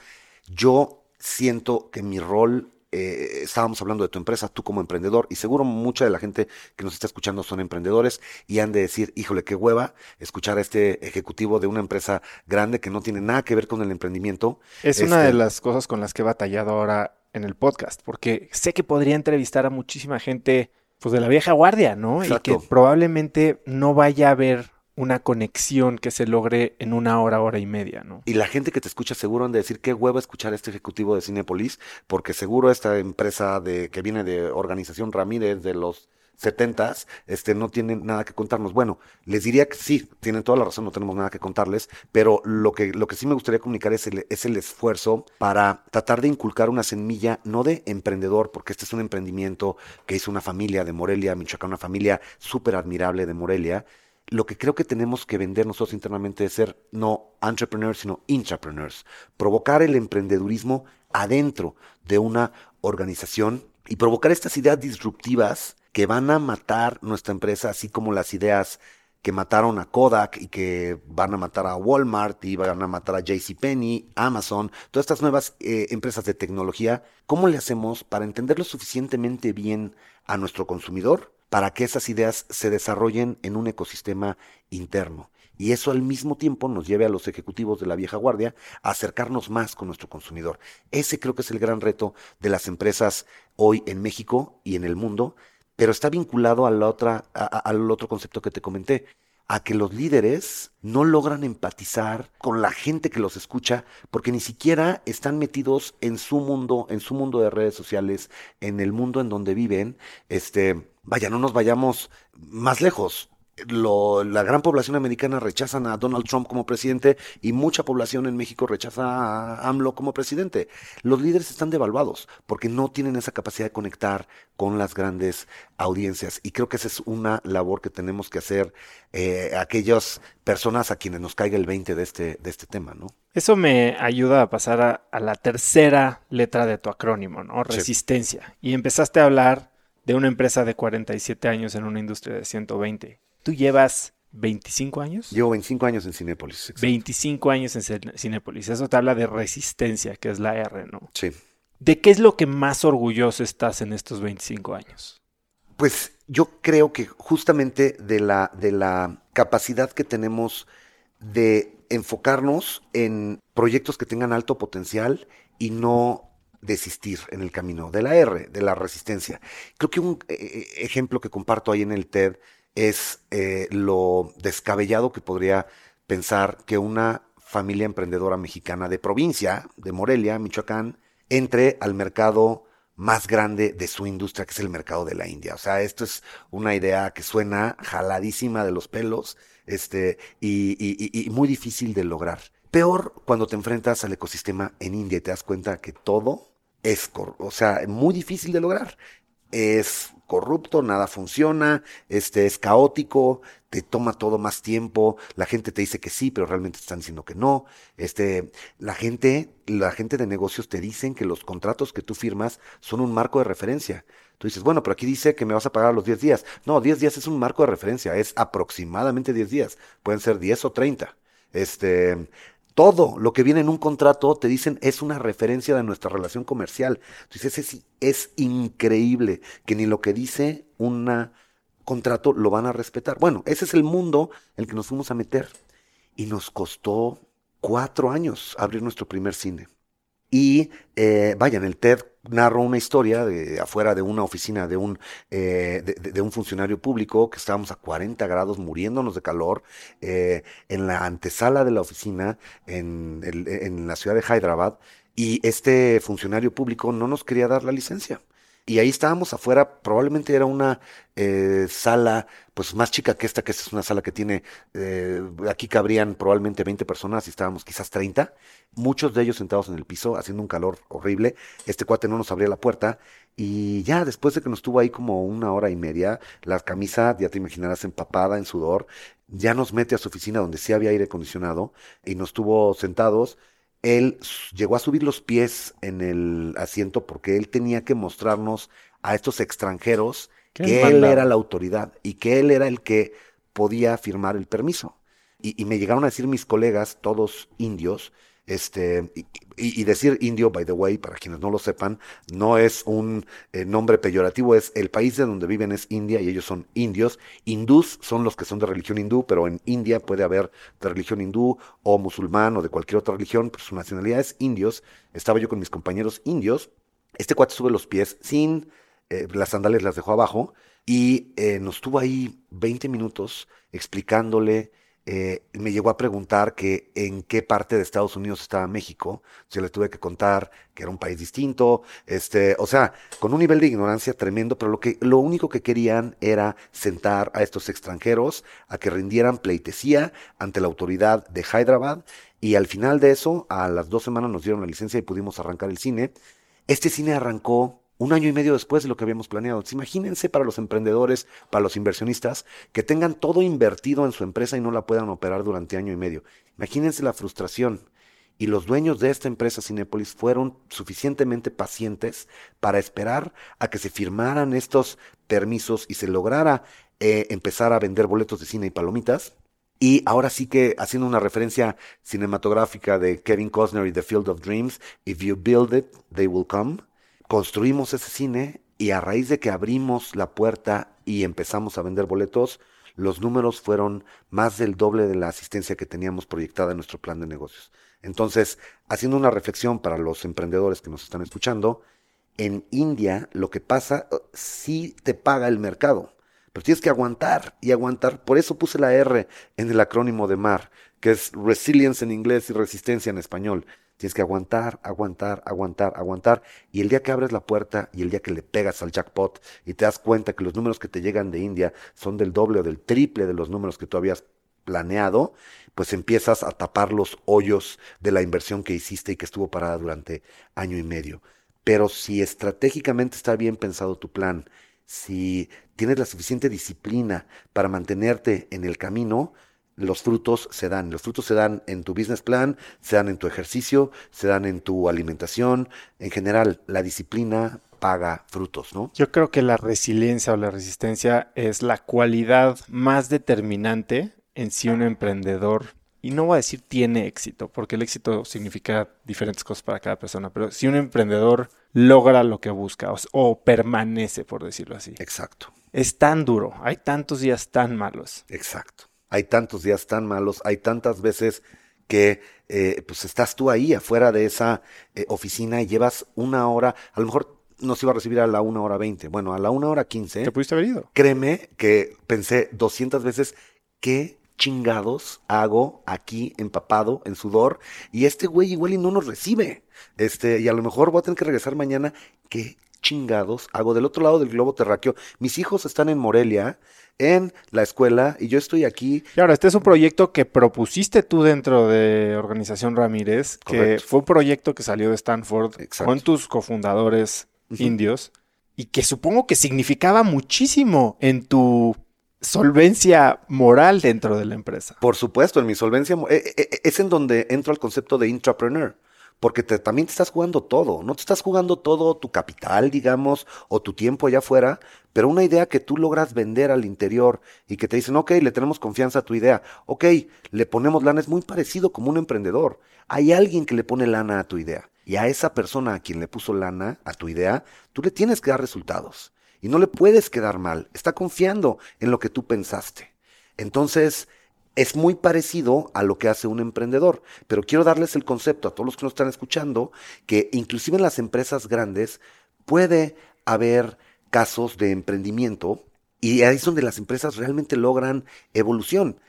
S2: Yo siento que mi rol, eh, estábamos hablando de tu empresa, tú como emprendedor, y seguro mucha de la gente que nos está escuchando son emprendedores y han de decir, híjole, qué hueva escuchar a este ejecutivo de una empresa grande que no tiene nada que ver con el emprendimiento.
S1: Es una
S2: Este-
S1: de las cosas con las que he batallado ahora en el podcast, porque sé que podría entrevistar a muchísima gente, pues de la vieja guardia, ¿no? Y que probablemente no vaya a haber una conexión que se logre en una hora, hora y media, ¿no?
S2: Y la gente que te escucha seguro han de decir qué hueva escuchar a este ejecutivo de Cinepolis, porque seguro esta empresa de que viene de Organización Ramírez de los setentas, este, no tienen nada que contarnos. Bueno, les diría que sí, tienen toda la razón, no tenemos nada que contarles, pero lo que, lo que sí me gustaría comunicar es el, es el esfuerzo para tratar de inculcar una semilla, no de emprendedor, porque este es un emprendimiento que hizo una familia de Morelia, Michoacán, una familia súper admirable de Morelia, lo que creo que tenemos que vender nosotros internamente es ser no entrepreneurs, sino intrapreneurs. Provocar el emprendedurismo adentro de una organización y provocar estas ideas disruptivas que van a matar nuestra empresa, así como las ideas que mataron a Kodak y que van a matar a Walmart y van a matar a JCPenney, Amazon, todas estas nuevas eh, empresas de tecnología. ¿Cómo le hacemos para entenderlo suficientemente bien a nuestro consumidor para que esas ideas se desarrollen en un ecosistema interno? Y eso al mismo tiempo nos lleve a los ejecutivos de la vieja guardia a acercarnos más con nuestro consumidor. Ese creo que es el gran reto de las empresas hoy en México y en el mundo, pero está vinculado a la otra, a- al otro concepto que te comenté, a que los líderes no logran empatizar con la gente que los escucha porque ni siquiera están metidos en su mundo, en su mundo de redes sociales, en el mundo en donde viven. Este, vaya, no nos vayamos más lejos. lo- la gran población americana rechazan a Donald Trump como presidente y mucha población en México rechaza a AMLO como presidente. Los líderes están devaluados porque no tienen esa capacidad de conectar con las grandes audiencias. Y creo que esa es una labor que tenemos que hacer eh, aquellas personas a quienes nos caiga el 20 de este, de este tema, ¿no?
S1: Eso me ayuda a pasar a, a la tercera letra de tu acrónimo, ¿no?
S2: Sí.
S1: Resistencia. Y empezaste a hablar de una empresa de 47 años en una industria de 120. ¿Tú llevas 25 años?
S2: Llevo 25 años en Cinépolis. exacto.
S1: 25 años en Cin- Cinépolis. Eso te habla de resistencia, que es la R, ¿no?
S2: Sí.
S1: ¿De qué es lo que más orgulloso estás en estos 25 años?
S2: Pues yo creo que justamente de la, de la capacidad que tenemos de enfocarnos en proyectos que tengan alto potencial y no desistir en el camino de la R, de la resistencia. Creo que un eh, ejemplo que comparto ahí en el TED es eh, lo descabellado que podría pensar que una familia emprendedora mexicana de provincia, de Morelia, Michoacán, entre al mercado más grande de su industria, que es el mercado de la India. O sea, esto es una idea que suena jaladísima de los pelos este, y- y muy difícil de lograr. Peor cuando te enfrentas al ecosistema en India y te das cuenta que todo es, o sea, muy difícil de lograr. Es corrupto, nada funciona, este es caótico, te toma todo más tiempo, la gente te dice que sí, pero realmente te están diciendo que no. Este, la gente, la gente de negocios te dicen que los contratos que tú firmas son un marco de referencia. Tú dices, bueno, pero aquí dice que me vas a pagar a los 10 días. No, 10 días es un marco de referencia, es aproximadamente 10 días. Pueden ser 10 o 30. Este, todo lo que viene en un contrato te dicen es una referencia de nuestra relación comercial. Entonces es, es increíble que ni lo que dice un contrato lo van a respetar. Bueno, ese es el mundo en el que nos fuimos a meter. Y nos costó cuatro años abrir nuestro primer cine. Y eh, vaya, en el TED narro una historia de afuera de una oficina de un, eh, de, un funcionario público que estábamos a 40 grados muriéndonos de calor eh, en la antesala de la oficina en, en la ciudad de Hyderabad y este funcionario público no nos quería dar la licencia. Y ahí estábamos afuera, probablemente era una eh, sala pues más chica que esta, que esta es una sala que tiene, eh, aquí cabrían probablemente 20 personas y estábamos quizás 30, muchos de ellos sentados en el piso, haciendo un calor horrible. Este cuate no nos abría la puerta y ya después de que nos tuvo ahí como una hora y media, la camisa, ya te imaginarás, empapada en sudor, ya nos mete a su oficina donde sí había aire acondicionado y nos tuvo sentados. Él llegó a subir los pies en el asiento porque él tenía que mostrarnos a estos extranjeros
S1: ¿Qué
S2: que él era la autoridad y que él era el que podía firmar el permiso. Y, y me llegaron a decir mis colegas, todos indios, este, y, decir indio, by the way, para quienes no lo sepan, no es un eh, nombre peyorativo, es el país de donde viven es India y ellos son indios. Hindús son los que son de religión hindú, pero en India puede haber de religión hindú o musulmán o de cualquier otra religión, pero su nacionalidad es indios. Estaba yo con mis compañeros indios. Este cuate sube los pies sin eh, las sandalias las dejó abajo y eh, nos tuvo ahí 20 minutos explicándole. Eh, me llegó a preguntar que en qué parte de Estados Unidos estaba México. Yo le tuve que contar que era un país distinto. Este, o sea, con un nivel de ignorancia tremendo, pero lo que, lo único que querían era sentar a estos extranjeros a que rindieran pleitesía ante la autoridad de Hyderabad. Y al final de eso, a las dos semanas nos dieron la licencia y pudimos arrancar el cine. Este cine arrancó un año y medio después de lo que habíamos planeado. Imagínense para los emprendedores, para los inversionistas, que tengan todo invertido en su empresa y no la puedan operar durante año y medio. Imagínense la frustración. Y los dueños de esta empresa Cinépolis fueron suficientemente pacientes para esperar a que se firmaran estos permisos y se lograra eh, empezar a vender boletos de cine y palomitas. Y ahora sí que haciendo una referencia cinematográfica de Kevin Costner y The Field of Dreams, If you build it, they will come. Construimos ese cine y a raíz de que abrimos la puerta y empezamos a vender boletos, los números fueron más del doble de la asistencia que teníamos proyectada en nuestro plan de negocios. Entonces, haciendo una reflexión para los emprendedores que nos están escuchando, en India lo que pasa, eh, sí te paga el mercado, pero tienes que aguantar y aguantar. Por eso puse la R en el acrónimo de MAR, que es Resilience en inglés y Resistencia en español. Tienes que aguantar, aguantar, aguantar, aguantar. Y el día que abres la puerta y el día que le pegas al jackpot y te das cuenta que los números que te llegan de India son del doble o del triple de los números que tú habías planeado, pues empiezas a tapar los hoyos de la inversión que hiciste y que estuvo parada durante año y medio. Pero si estratégicamente está bien pensado tu plan, si tienes la suficiente disciplina para mantenerte en el camino, los frutos se dan. Los frutos se dan en tu business plan, se dan en tu ejercicio, se dan en tu alimentación. En general, la disciplina paga frutos, ¿no?
S1: Yo creo que la resiliencia o la resistencia es la cualidad más determinante en si un emprendedor, y no voy a decir tiene éxito, porque el éxito significa diferentes cosas para cada persona, pero si un emprendedor logra lo que busca o, o permanece, por decirlo así.
S2: Exacto.
S1: Es tan duro, hay tantos días tan malos.
S2: Exacto. Hay tantos días tan malos, hay tantas veces que eh, pues estás tú ahí afuera de esa eh, oficina y llevas una hora, a lo mejor nos iba a recibir a la una hora veinte, bueno, a la una hora quince.
S1: ¿Te pudiste haber ido?
S2: Créeme que pensé 200 veces, ¿qué chingados hago aquí empapado en sudor? Y este güey igual y no nos recibe. Este, y a lo mejor voy a tener que regresar mañana. ¿Qué chingados hago del otro lado del globo terráqueo? Mis hijos están en Morelia en la escuela y yo estoy aquí.
S1: Y ahora, este es un proyecto que propusiste tú dentro de Organización Ramírez, que fue un proyecto que salió de Stanford
S2: Exacto.
S1: con tus cofundadores indios y que supongo que significaba muchísimo en tu solvencia moral dentro de la empresa.
S2: Por supuesto, en mi solvencia eh, eh, eh, es en donde entro al concepto de intrapreneur. Porque también te estás jugando todo, no te estás jugando todo tu capital, digamos, o tu tiempo allá afuera, pero una idea que tú logras vender al interior y que te dicen, ok, le tenemos confianza a tu idea, ok, le ponemos lana, es muy parecido como un emprendedor. Hay alguien que le pone lana a tu idea y a esa persona a quien le puso lana a tu idea, tú le tienes que dar resultados y no le puedes quedar mal, está confiando en lo que tú pensaste. Entonces, es muy parecido a lo que hace un emprendedor, pero quiero darles el concepto a todos los que nos están escuchando, que inclusive en las empresas grandes puede haber casos de emprendimiento y ahí es donde las empresas realmente logran evolución.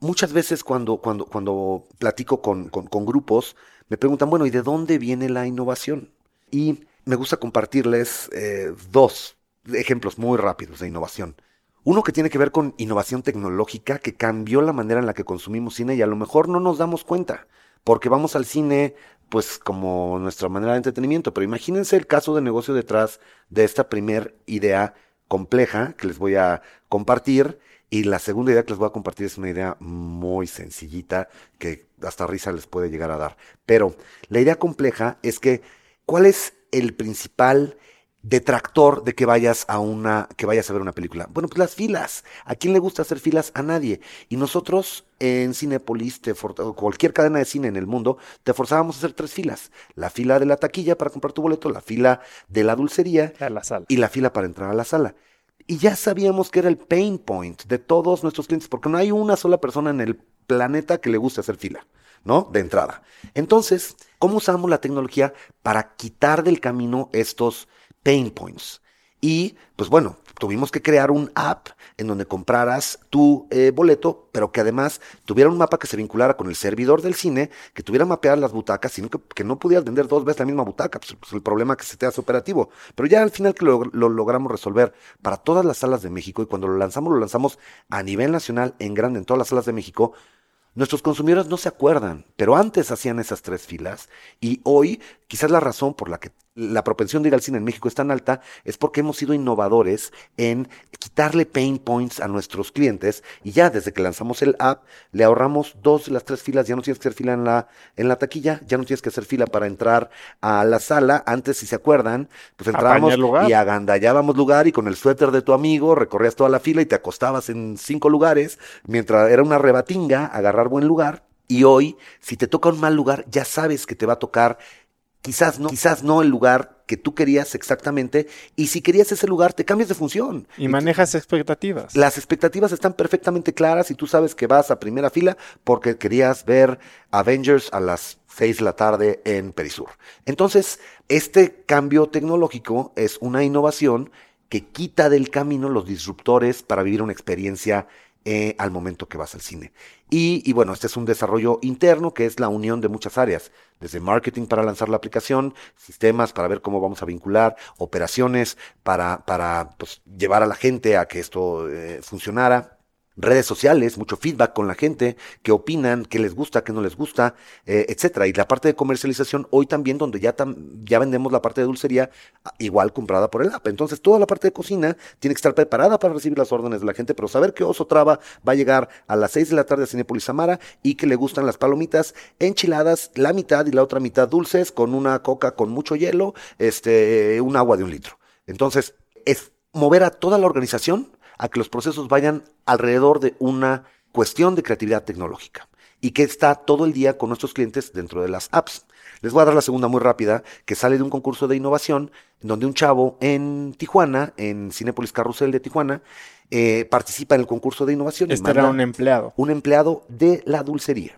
S2: Muchas veces cuando, cuando, cuando platico con, con- grupos, me preguntan, bueno, ¿y de dónde viene la innovación? Y me gusta compartirles eh, dos ejemplos muy rápidos de innovación. Uno que tiene que ver con innovación tecnológica que cambió la manera en la que consumimos cine y a lo mejor no nos damos cuenta, porque vamos al cine pues como nuestra manera de entretenimiento, pero imagínense el caso de negocio detrás de esta primer idea compleja que les voy a compartir y la segunda idea que les voy a compartir es una idea muy sencillita que hasta risa les puede llegar a dar. Pero la idea compleja es que ¿cuál es el principal detractor de que vayas a una que vayas a ver una película. Bueno, pues las filas. ¿A quién le gusta hacer filas? A nadie. Y nosotros en Cinepolis, te cualquier cadena de cine en el mundo, te forzábamos a hacer tres filas. La fila de la taquilla para comprar tu boleto, la fila de la dulcería
S1: A la sala.
S2: y la fila para entrar a la sala. Y ya sabíamos que era el pain point de todos nuestros clientes, porque no hay una sola persona en el planeta que le guste hacer fila, ¿no? De entrada. Entonces, ¿cómo usamos la tecnología para quitar del camino estos pain points? Y, pues bueno, tuvimos que crear un app en donde compraras tu eh, boleto, pero que además tuviera un mapa que se vinculara con el servidor del cine, que tuviera mapeadas las butacas, sino que, no pudieras vender dos veces la misma butaca, pues, pues el problema que se te hace operativo. Pero ya al final que lo, lo logramos resolver para todas las salas de México, y cuando lo lanzamos, lo lanzamos a nivel nacional, en grande, en todas las salas de México, Nuestros consumidores no se acuerdan, pero antes hacían esas tres filas y hoy quizás la razón por la que la propensión de ir al cine en México es tan alta es porque hemos sido innovadores en quitarle pain points a nuestros clientes y ya desde que lanzamos el app le ahorramos dos de las tres filas, ya no tienes que hacer fila en la, en la taquilla, ya no tienes que hacer fila para entrar a la sala, antes si se acuerdan, pues entrábamos y agandallábamos lugar y con el suéter de tu amigo recorrías toda la fila y te acostabas en cinco lugares, mientras era una rebatinga, agarrar buen lugar. Y hoy, si te toca un mal lugar, ya sabes que te va a tocar, quizás no, quizás no el lugar que tú querías exactamente, y si querías ese lugar, te cambias de función.
S1: Y manejas expectativas.
S2: Las expectativas están perfectamente claras y tú sabes que vas a primera fila porque querías ver Avengers a las 6 de la tarde en Perisur. Entonces, este cambio tecnológico es una innovación que quita del camino los disruptores para vivir una experiencia eh, al momento que vas al cine. Y, y, bueno, este es un desarrollo interno que es la unión de muchas áreas, desde marketing para lanzar la aplicación, sistemas para ver cómo vamos a vincular, operaciones para, para pues, llevar a la gente a que esto eh, funcionara redes sociales, mucho feedback con la gente, qué opinan, qué les gusta, qué no les gusta, eh, etcétera. Y la parte de comercialización hoy también, donde ya, ya vendemos la parte de dulcería ah, igual comprada por el app. Entonces, toda la parte de cocina tiene que estar preparada para recibir las órdenes de la gente, pero saber que Oso Traba va a llegar a las 6 de la tarde a Cinepolis Amara y que le gustan las palomitas enchiladas, la mitad y la otra mitad dulces, con una coca con mucho hielo, este, un agua de un litro. Entonces, es mover a toda la organización a que los procesos vayan alrededor de una cuestión de creatividad tecnológica y que está todo el día con nuestros clientes dentro de las apps. Les voy a dar la segunda muy rápida, que sale de un concurso de innovación, donde un chavo en Tijuana, en Cinepolis Carrusel de Tijuana, eh, participa en el concurso de innovación.
S1: Este era un empleado.
S2: Un empleado de la dulcería.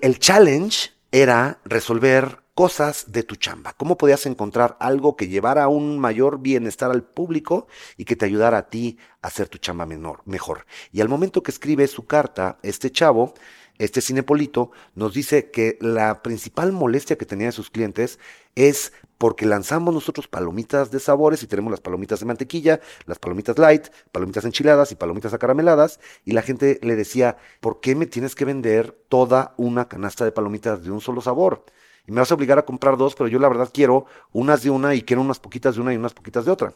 S2: El challenge era resolver cosas de tu chamba. ¿Cómo podías encontrar algo que llevara un mayor bienestar al público y que te ayudara a ti a hacer tu chamba menor, mejor? Y al momento que escribe su carta, este chavo, este cinepolito, nos dice que la principal molestia que tenía de sus clientes es porque lanzamos nosotros palomitas de sabores y tenemos las palomitas de mantequilla, las palomitas light, palomitas enchiladas y palomitas acarameladas, y la gente le decía, ¿por qué me tienes que vender toda una canasta de palomitas de un solo sabor? Y me vas a obligar a comprar dos, pero yo la verdad quiero unas de una y quiero unas poquitas de una y unas poquitas de otra.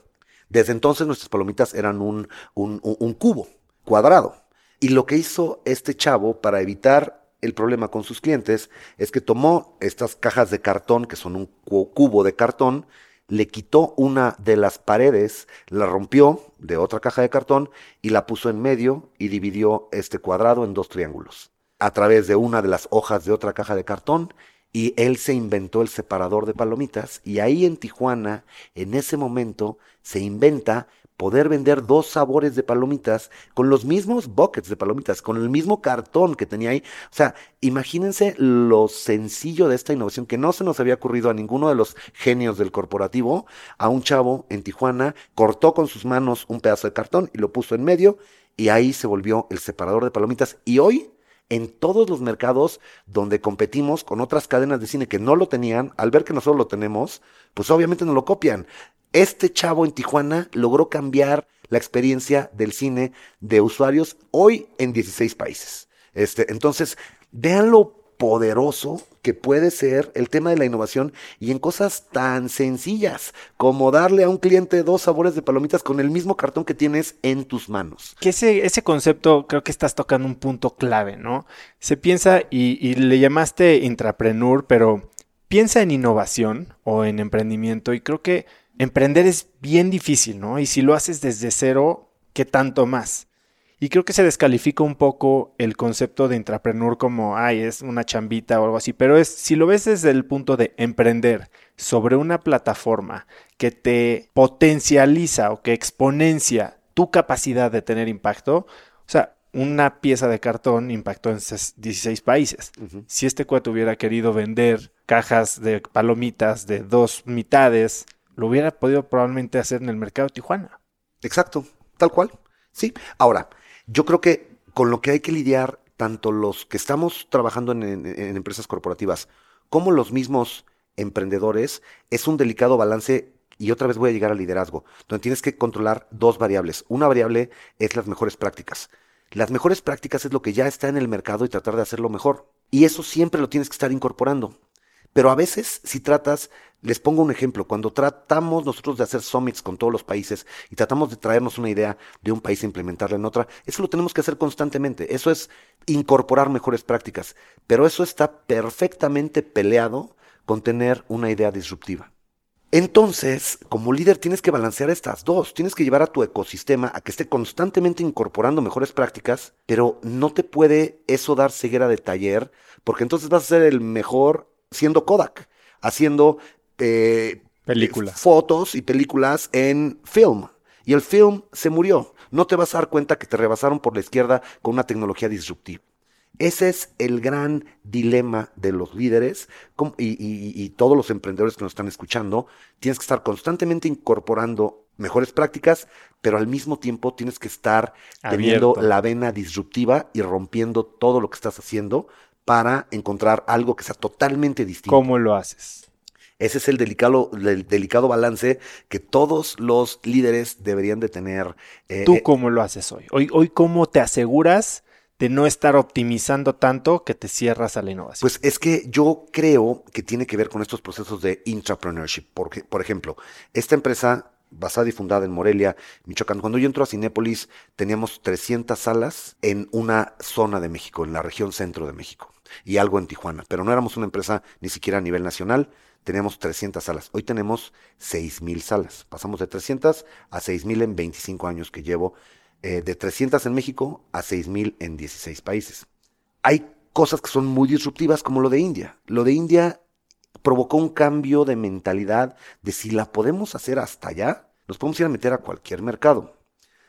S2: Desde entonces nuestras palomitas eran un, un, un cubo cuadrado. Y lo que hizo este chavo para evitar el problema con sus clientes es que tomó estas cajas de cartón, que son un cubo de cartón, le quitó una de las paredes, la rompió de otra caja de cartón y la puso en medio y dividió este cuadrado en dos triángulos. A través de una de las hojas de otra caja de cartón y él se inventó el separador de palomitas y ahí en Tijuana, en ese momento, se inventa poder vender dos sabores de palomitas con los mismos buckets de palomitas, con el mismo cartón que tenía ahí. O sea, imagínense lo sencillo de esta innovación que no se nos había ocurrido a ninguno de los genios del corporativo. A un chavo en Tijuana cortó con sus manos un pedazo de cartón y lo puso en medio y ahí se volvió el separador de palomitas. Y hoy en todos los mercados donde competimos con otras cadenas de cine que no lo tenían, al ver que nosotros lo tenemos, pues obviamente no lo copian. Este chavo en Tijuana logró cambiar la experiencia del cine de usuarios hoy en 16 países. Este, entonces, véanlo poderoso que puede ser el tema de la innovación y en cosas tan sencillas como darle a un cliente dos sabores de palomitas con el mismo cartón que tienes en tus manos.
S1: Que ese, ese concepto creo que estás tocando un punto clave, ¿no? Se piensa y, y le llamaste intrapreneur, pero piensa en innovación o en emprendimiento y creo que emprender es bien difícil, ¿no? Y si lo haces desde cero, ¿qué tanto más? Y creo que se descalifica un poco el concepto de intrapreneur como, ay, es una chambita o algo así, pero es, si lo ves desde el punto de emprender sobre una plataforma que te potencializa o que exponencia tu capacidad de tener impacto, o sea, una pieza de cartón impactó en 16 países. Si este cuate hubiera querido vender cajas de palomitas de dos mitades, lo hubiera podido probablemente hacer en el mercado de Tijuana.
S2: Exacto, tal cual. Sí. Ahora, yo creo que con lo que hay que lidiar, tanto los que estamos trabajando en, empresas corporativas como los mismos emprendedores, es un delicado balance y otra vez voy a llegar al liderazgo, donde tienes que controlar dos variables. Una variable es las mejores prácticas. Las mejores prácticas es lo que ya está en el mercado y tratar de hacerlo mejor. Y eso siempre lo tienes que estar incorporando. Pero a veces, si tratas, les pongo un ejemplo, cuando tratamos nosotros de hacer summits con todos los países y tratamos de traernos una idea de un país e implementarla en otra, eso lo tenemos que hacer constantemente. Eso es incorporar mejores prácticas. Pero eso está perfectamente peleado con tener una idea disruptiva. Entonces, como líder tienes que balancear estas dos, tienes que llevar a tu ecosistema a que esté constantemente incorporando mejores prácticas, pero no te puede eso dar ceguera de taller, porque entonces vas a ser el mejor siendo Kodak, haciendo eh, fotos y películas en film. Y el film se murió. No te vas a dar cuenta que te rebasaron por la izquierda con una tecnología disruptiva. Ese es el gran dilema de los líderes y, y, todos los emprendedores que nos están escuchando. Tienes que estar constantemente incorporando mejores prácticas, pero al mismo tiempo tienes que estar teniendo la vena disruptiva y rompiendo todo lo que estás haciendo para encontrar algo que sea totalmente distinto.
S1: ¿Cómo lo haces?
S2: Ese es el delicado, el delicado balance que todos los líderes deberían de tener. eh,
S1: ¿Tú
S2: eh,
S1: cómo lo haces hoy? Hoy, hoy ¿cómo te aseguras de no estar optimizando tanto que te cierras a la innovación?
S2: Pues es que yo creo que tiene que ver con estos procesos de intrapreneurship. Porque, por ejemplo, esta empresa basada y fundada en Morelia, Michoacán, cuando yo entro a Cinépolis teníamos 300 salas en una zona de México, en la región centro de México, y algo en Tijuana. Pero no éramos una empresa ni siquiera a nivel nacional, teníamos 300 salas. Hoy tenemos 6.000 salas. Pasamos de 300 a 6.000 en 25 años que llevo, eh, de 300 en México a 6.000 en 16 países. Hay cosas que son muy disruptivas como lo de India. Lo de India provocó un cambio de mentalidad de si la podemos hacer hasta allá, nos podemos ir a meter a cualquier mercado.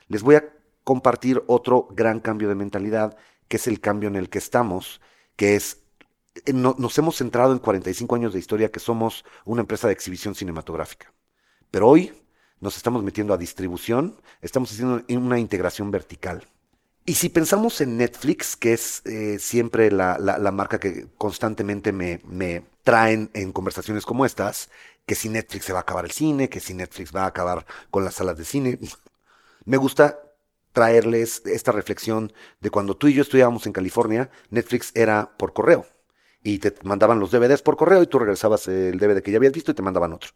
S2: Les voy a compartir otro gran cambio de mentalidad, que es el cambio en el que estamos, que es, no- nos hemos centrado en 45 años de historia que somos una empresa de exhibición cinematográfica. Pero hoy nos estamos metiendo a distribución, estamos haciendo una integración vertical. Y si pensamos en Netflix, que es eh, siempre la marca que constantemente me, me traen en conversaciones como estas, que si Netflix se va a acabar el cine, que si Netflix va a acabar con las salas de cine, me gusta traerles esta reflexión de cuando tú y yo estudiábamos en California, Netflix era por correo. Y te mandaban los DVDs por correo y tú regresabas el DVD que ya habías visto y te mandaban otro.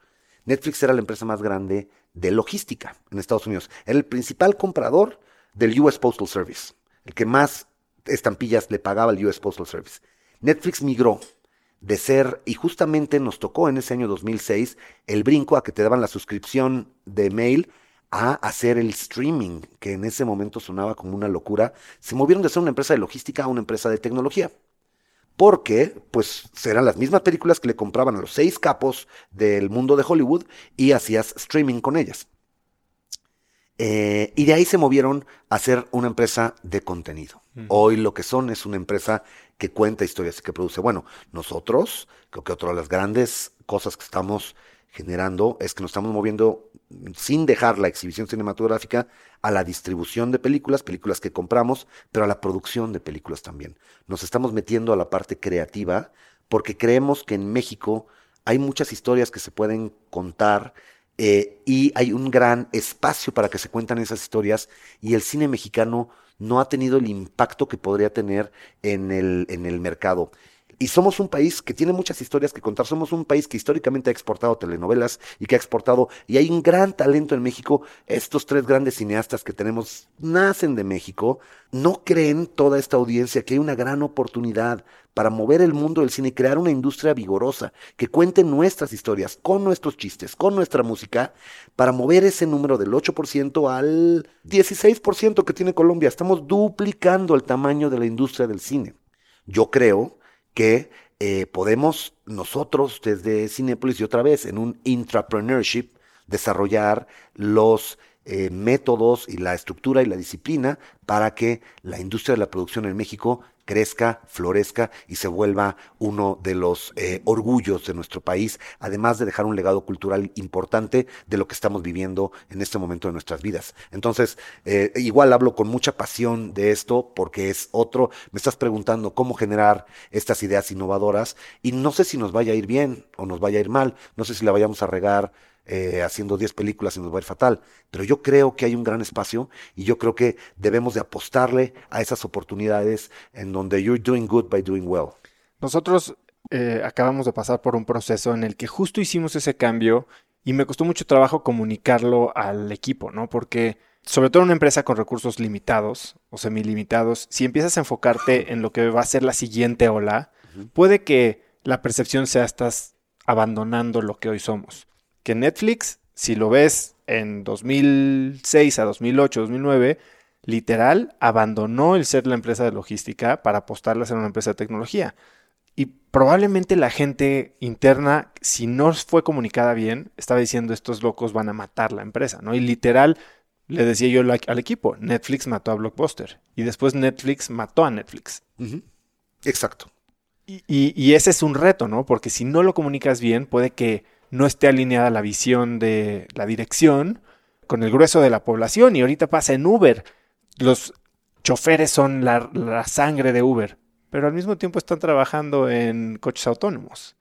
S2: Netflix era la empresa más grande de logística en Estados Unidos. Era el principal comprador del US Postal Service, el que más estampillas le pagaba al US Postal Service. Netflix migró de ser, y justamente nos tocó en ese año 2006, el brinco a que te daban la suscripción de mail a hacer el streaming, que en ese momento sonaba como una locura. Se movieron de ser una empresa de logística a una empresa de tecnología porque pues eran las mismas películas que le compraban a los seis capos del mundo de Hollywood y hacías streaming con ellas. Eh, y de ahí se movieron a ser una empresa de contenido. Hoy lo que son es una empresa que cuenta historias y que produce. Bueno, nosotros, creo que otra de las grandes cosas que estamos generando es que nos estamos moviendo sin dejar la exhibición cinematográfica a la distribución de películas, películas que compramos, pero a la producción de películas también. Nos estamos metiendo a la parte creativa porque creemos que en México hay muchas historias que se pueden contar eh, y hay un gran espacio para que se cuentan esas historias y el cine mexicano no ha tenido el impacto que podría tener en el, en el mercado. Y somos un país que tiene muchas historias que contar. Somos un país que históricamente ha exportado telenovelas y que ha exportado. Y hay un gran talento en México. Estos tres grandes cineastas que tenemos nacen de México. No creen toda esta audiencia que hay una gran oportunidad para mover el mundo del cine y crear una industria vigorosa que cuente nuestras historias, con nuestros chistes, con nuestra música, para mover ese número del 8% al 16% que tiene Colombia. Estamos duplicando el tamaño de la industria del cine. Yo creo que eh, podemos nosotros desde Cinepolis y otra vez en un intrapreneurship desarrollar los eh, métodos y la estructura y la disciplina para que la industria de la producción en México crezca, florezca y se vuelva uno de los eh, orgullos de nuestro país, además de dejar un legado cultural importante de lo que estamos viviendo en este momento de nuestras vidas. Entonces, eh, igual hablo con mucha pasión de esto porque es otro, me estás preguntando cómo generar estas ideas innovadoras y no sé si nos vaya a ir bien o nos vaya a ir mal, no sé si la vayamos a regar eh, haciendo 10 películas y nos va a ir fatal. Pero yo creo que hay un gran espacio y yo creo que debemos de apostarle a esas oportunidades en donde you're doing good by doing well.
S1: Nosotros eh, acabamos de pasar por un proceso en el que justo hicimos ese cambio y me costó mucho trabajo comunicarlo al equipo, ¿no? Porque sobre todo en una empresa con recursos limitados o semilimitados, si empiezas a enfocarte en lo que va a ser la siguiente ola, puede que la percepción sea estás abandonando lo que hoy somos. Que Netflix, si lo ves en 2006 a 2008, 2009, literal abandonó el ser la empresa de logística para apostarle a ser una empresa de tecnología. Y probablemente la gente interna, si no fue comunicada bien, estaba diciendo estos locos van a matar la empresa, ¿no? Y literal le decía yo al equipo, Netflix mató a Blockbuster y después Netflix mató a Netflix.
S2: Exacto.
S1: Y, y- y ese es un reto, ¿no? Porque si no lo comunicas bien, puede que no esté alineada la visión de la dirección con el grueso de la población y ahorita pasa en Uber. Los choferes son la, la sangre de Uber, pero al mismo tiempo están trabajando en coches autónomos.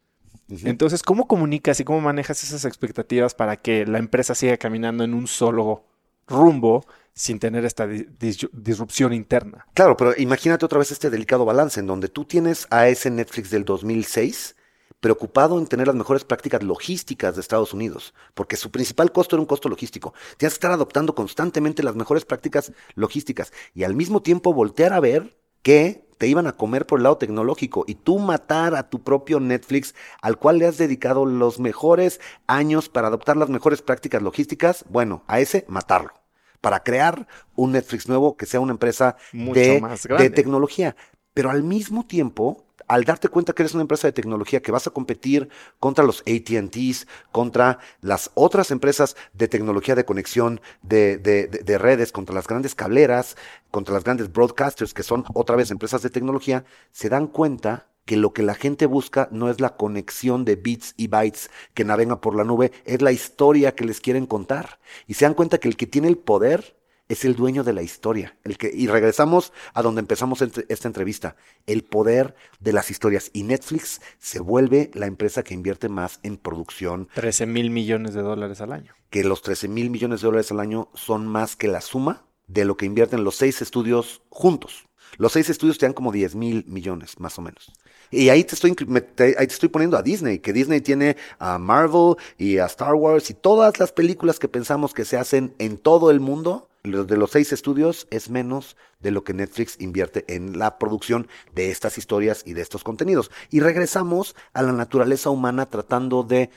S1: Entonces, ¿cómo comunicas y cómo manejas esas expectativas para que la empresa siga caminando en un solo rumbo sin tener esta disrupción interna?
S2: Claro, pero imagínate otra vez este delicado balance en donde tú tienes a ese Netflix del 2006 preocupado en tener las mejores prácticas logísticas de Estados Unidos, porque su principal costo era un costo logístico. Tienes que estar adoptando constantemente las mejores prácticas logísticas y al mismo tiempo voltear a ver que te iban a comer por el lado tecnológico y tú matar a tu propio Netflix al cual le has dedicado los mejores años para adoptar las mejores prácticas logísticas, bueno, a ese matarlo para crear un Netflix nuevo que sea una empresa de, de tecnología. Pero al mismo tiempo, al darte cuenta que eres una empresa de tecnología que vas a competir contra los ATTs, contra las otras empresas de tecnología de conexión de, de, redes, contra las grandes cableras, contra las grandes broadcasters, que son otra vez empresas de tecnología, se dan cuenta que lo que la gente busca no es la conexión de bits y bytes que navega por la nube, es la historia que les quieren contar. Y se dan cuenta que el que tiene el poder es el dueño de la historia. El que, y regresamos a donde empezamos esta entrevista, el poder de las historias. Y Netflix se vuelve la empresa que invierte más en producción.
S1: 13 mil millones de dólares al año.
S2: Que los 13 mil millones de dólares al año son más que la suma de lo que invierten los seis estudios juntos. Los seis estudios te dan como 10 mil millones, más o menos. Y ahí te, estoy, ahí te estoy poniendo a Disney, que Disney tiene a Marvel y a Star Wars y todas las películas que pensamos que se hacen en todo el mundo de los seis estudios es menos de lo que Netflix invierte en la producción de estas historias y de estos contenidos. Y regresamos a la naturaleza humana tratando de,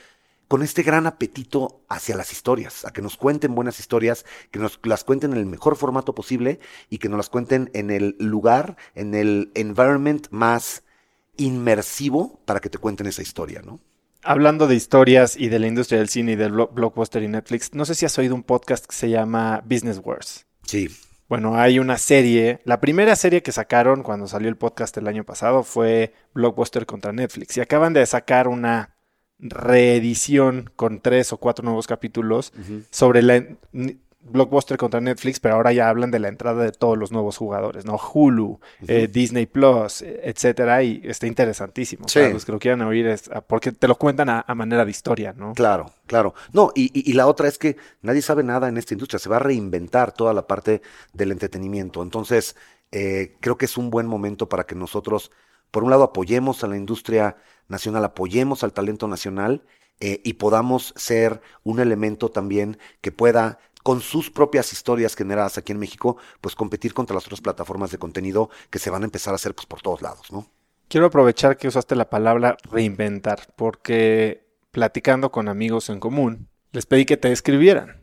S2: con este gran apetito hacia las historias, a que nos cuenten buenas historias, que nos las cuenten en el mejor formato posible y que nos las cuenten en el lugar, en el environment más inmersivo para que te cuenten esa historia, ¿no?
S1: Hablando de historias y de la industria del cine y del blockbuster y Netflix, no sé si has oído un podcast que se llama Business Wars.
S2: Sí.
S1: Bueno, hay una serie. La primera serie que sacaron cuando salió el podcast el año pasado fue Blockbuster contra Netflix. Y acaban de sacar una reedición con tres o cuatro nuevos capítulos sobre la Blockbuster contra Netflix, pero ahora ya hablan de la entrada de todos los nuevos jugadores, ¿no? Hulu, eh, Disney Plus, etcétera, y está interesantísimo. Sí. los que lo quieran oír, es, ah, porque te lo cuentan a, manera de historia, ¿no?
S2: Claro, claro. No, y, la otra es que nadie sabe nada en esta industria, se va a reinventar toda la parte del entretenimiento. Entonces, eh, creo que es un buen momento para que nosotros, por un lado, apoyemos a la industria nacional, apoyemos al talento nacional. Eh, y podamos ser un elemento también que pueda con sus propias historias generadas aquí en México, pues competir contra las otras plataformas de contenido que se van a empezar a hacer pues, por todos lados, ¿no?
S1: Quiero aprovechar que usaste la palabra reinventar, porque platicando con amigos en común, les pedí que te escribieran.